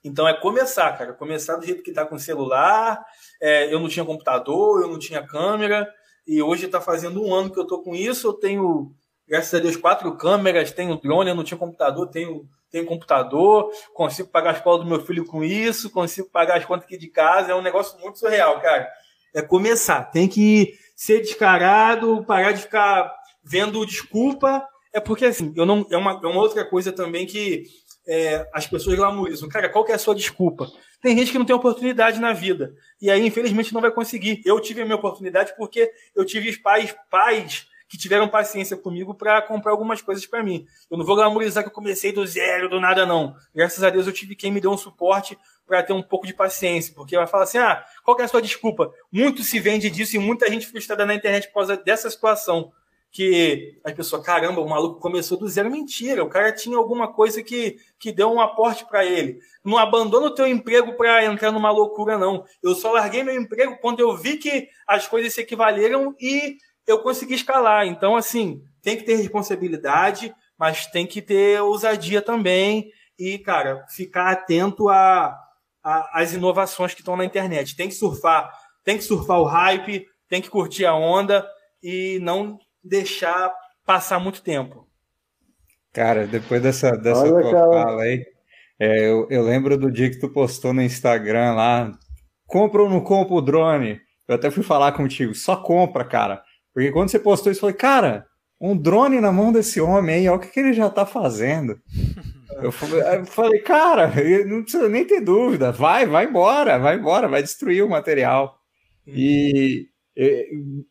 B: Então é começar, cara. Começar do jeito que tá com celular. É, eu não tinha computador, eu não tinha câmera. E hoje está fazendo um ano que eu tô com isso. Eu tenho, graças a Deus, quatro câmeras, tenho drone, eu não tinha computador, tenho, tenho computador, consigo pagar a escola do meu filho com isso, consigo pagar as contas aqui de casa. É um negócio muito surreal, cara. É começar. Tem que ser descarado, parar de ficar vendo desculpa. É porque assim, eu não. É uma, é uma outra coisa também que é, as pessoas glamorizam. Cara, qual que é a sua desculpa? Tem gente que não tem oportunidade na vida. E aí, infelizmente, não vai conseguir. Eu tive a minha oportunidade porque eu tive pais, pais que tiveram paciência comigo para comprar algumas coisas para mim. Eu não vou glamorizar que eu comecei do zero, do nada, não. Graças a Deus eu tive quem me deu um suporte para ter um pouco de paciência. Porque vai falar assim: ah, qual é a sua desculpa? Muito se vende disso e muita gente frustrada na internet por causa dessa situação que as pessoas, caramba, o maluco começou do zero. Mentira, o cara tinha alguma coisa que, que deu um aporte para ele. Não abandona o teu emprego para entrar numa loucura, não. Eu só larguei meu emprego quando eu vi que as coisas se equivaleram e eu consegui escalar. Então, assim, tem que ter responsabilidade, mas tem que ter ousadia também. E, cara, ficar atento a, a, às inovações que estão na internet. Tem que surfar, tem que surfar o hype, tem que curtir a onda e não deixar passar muito tempo.
D: Cara, depois dessa, dessa tua fala aí, é, eu, eu lembro do dia que tu postou no Instagram lá, compra ou não compra o drone? Eu até fui falar contigo, só compra, cara. Porque quando você postou isso, eu falei, cara, um drone na mão desse homem aí, olha o que, que ele já tá fazendo. eu falei, cara, não precisa nem ter dúvida, vai, vai embora, vai embora, vai destruir o material. E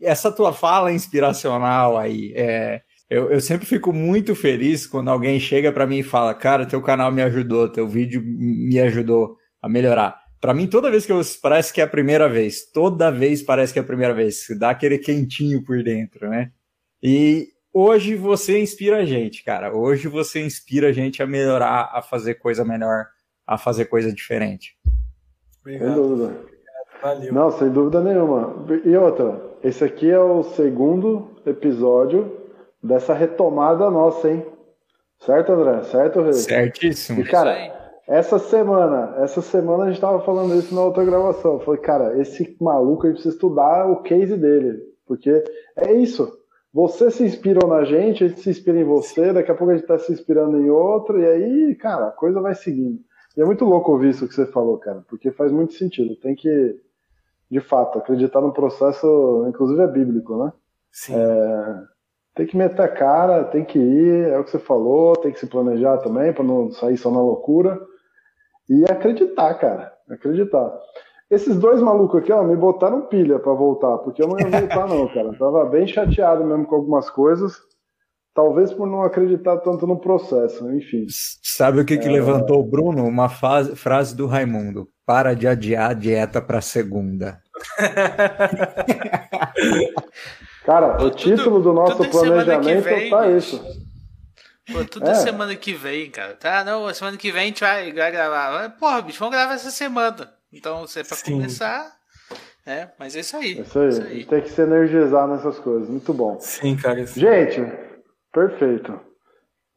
D: essa tua fala inspiracional aí, é, eu, eu, sempre fico muito feliz quando alguém chega para mim e fala, cara, teu canal me ajudou, teu vídeo me ajudou a melhorar. Para mim, toda vez que eu parece que é a primeira vez, toda vez parece que é a primeira vez, dá aquele quentinho por dentro, né? E hoje você inspira a gente, cara. Hoje você inspira a gente a melhorar, a fazer coisa melhor, a fazer coisa diferente.
A: Obrigado. Valeu. Não, sem dúvida nenhuma. E outra, esse aqui é o segundo episódio dessa retomada nossa, hein? Certo, André? Certo, Rei?
D: Certíssimo.
A: E, cara, essa semana, essa semana a gente tava falando isso na outra gravação. Eu falei, cara, esse maluco a gente precisa estudar o case dele. Porque é isso. Você se inspirou na gente, a gente se inspira em você, daqui a pouco a gente tá se inspirando em outro, e aí, cara, a coisa vai seguindo. E é muito louco ouvir isso que você falou, cara, porque faz muito sentido. Tem que de fato, acreditar no processo, inclusive é bíblico, né?
B: Sim. É,
A: tem que meter a cara, tem que ir, é o que você falou, tem que se planejar também para não sair só na loucura. E acreditar, cara, acreditar. Esses dois malucos aqui, ó, me botaram pilha para voltar, porque eu não ia voltar não, cara. Eu tava bem chateado mesmo com algumas coisas. Talvez por não acreditar tanto no processo, enfim.
D: Sabe o que, que é... levantou o Bruno? Uma frase do Raimundo para de adiar a dieta para segunda.
A: Cara, o título do nosso planejamento vem, tá isso.
C: Pô, tudo é. semana que vem, cara. Tá, não, semana que vem a gente vai, vai gravar. Porra, bicho, vamos gravar essa semana. Então, você é pra Sim. começar. É, mas é isso aí.
A: É isso aí. Isso aí. Tem que se energizar nessas coisas. Muito bom.
B: Sim, cara. Isso...
A: Gente, perfeito.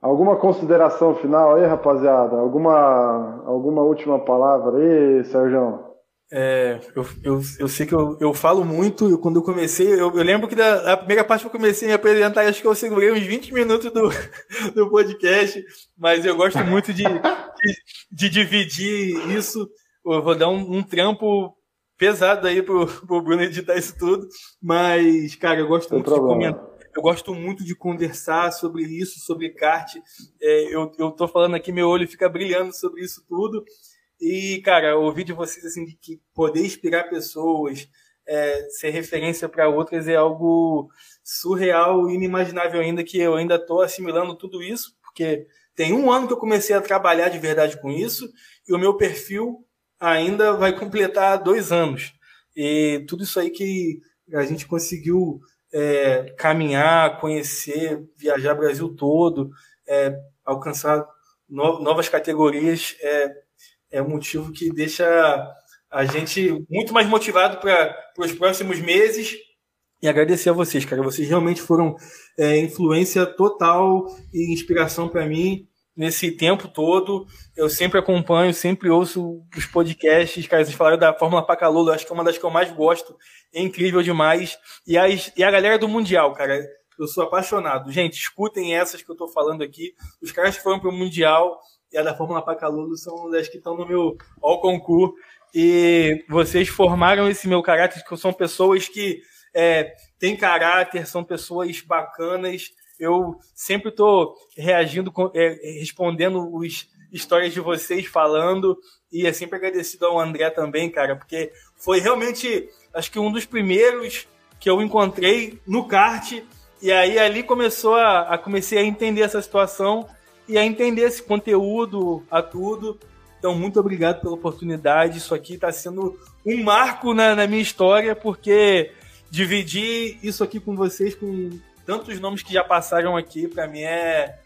A: Alguma consideração final aí, rapaziada? Alguma, alguma última palavra aí, Sérgio?
B: É, eu, eu, eu sei que eu, eu falo muito, eu, quando eu comecei, eu, eu lembro que da, a primeira parte que eu comecei a me apresentar, acho que eu segurei uns 20 minutos do, do podcast, mas eu gosto muito de, de, de dividir isso. Eu vou dar um, um trampo pesado aí pro, pro Bruno editar isso tudo, mas, cara, eu gosto muito problema. de comentar. Eu gosto muito de conversar sobre isso, sobre kart. É, eu, eu tô falando aqui, meu olho fica brilhando sobre isso tudo. E, cara, ouvir de vocês, assim, de que poder inspirar pessoas, é, ser referência para outras é algo surreal, inimaginável ainda, que eu ainda estou assimilando tudo isso, porque tem um ano que eu comecei a trabalhar de verdade com isso, e o meu perfil ainda vai completar dois anos. E tudo isso aí que a gente conseguiu é, caminhar, conhecer, viajar o Brasil todo, é, alcançar no, novas categorias, é, é um motivo que deixa a gente muito mais motivado para os próximos meses. E agradecer a vocês, cara. Vocês realmente foram é, influência total e inspiração para mim nesse tempo todo. Eu sempre acompanho, sempre ouço os podcasts. Cara, vocês falaram da Fórmula Pacalolo, acho que é uma das que eu mais gosto. É incrível demais. E, as, e a galera do Mundial, cara. Eu sou apaixonado. Gente, escutem essas que eu tô falando aqui. Os caras que foram pro Mundial e a da Fórmula Pacalolo são das que estão no meu ao concurso. E vocês formaram esse meu caráter, que são pessoas que é, têm caráter, são pessoas bacanas, eu sempre estou reagindo, é, respondendo os histórias de vocês, falando, e é sempre agradecido ao André também, cara, porque foi realmente, acho que um dos primeiros que eu encontrei no kart, e aí ali começou a, a comecei a entender essa situação e a entender esse conteúdo, a tudo. Então, muito obrigado pela oportunidade. Isso aqui está sendo um marco na, na minha história, porque dividir isso aqui com vocês, com tantos nomes que já passaram aqui, para mim é.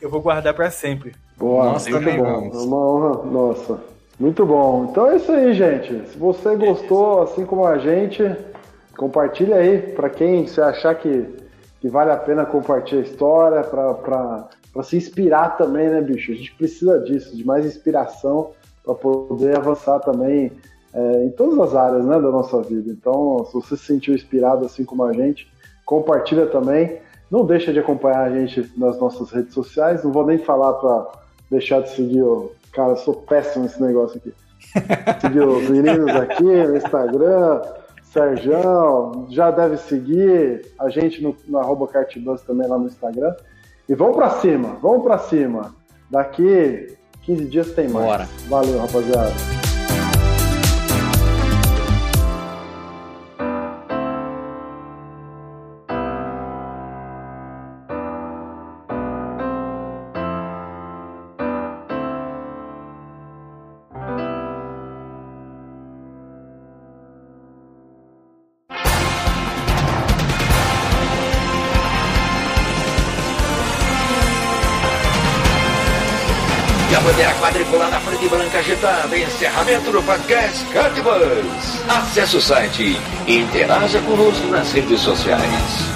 B: Eu vou guardar para sempre.
A: Boa, nossa, muito bom. É uma honra, nossa. Muito bom. Então é isso aí, gente. Se você gostou, assim como a gente, compartilha aí para quem você achar que, que vale a pena compartilhar a história, para se inspirar também, né, bicho? A gente precisa disso, de mais inspiração para poder avançar também é, em todas as áreas né, da nossa vida. Então, se você se sentiu inspirado assim como a gente, compartilha também. Não deixa de acompanhar a gente nas nossas redes sociais. Não vou nem falar para deixar de seguir o. Cara, eu sou péssimo nesse negócio aqui. Seguir os meninos aqui no Instagram, Serjão, já deve seguir a gente no, no arroba Cartbus também lá no Instagram. E vamos para cima, vamos para cima. Daqui 15 dias tem mais. Bora. Valeu, rapaziada.
E: Podcast Cardbus. Acesse o site e interaja conosco nas redes sociais.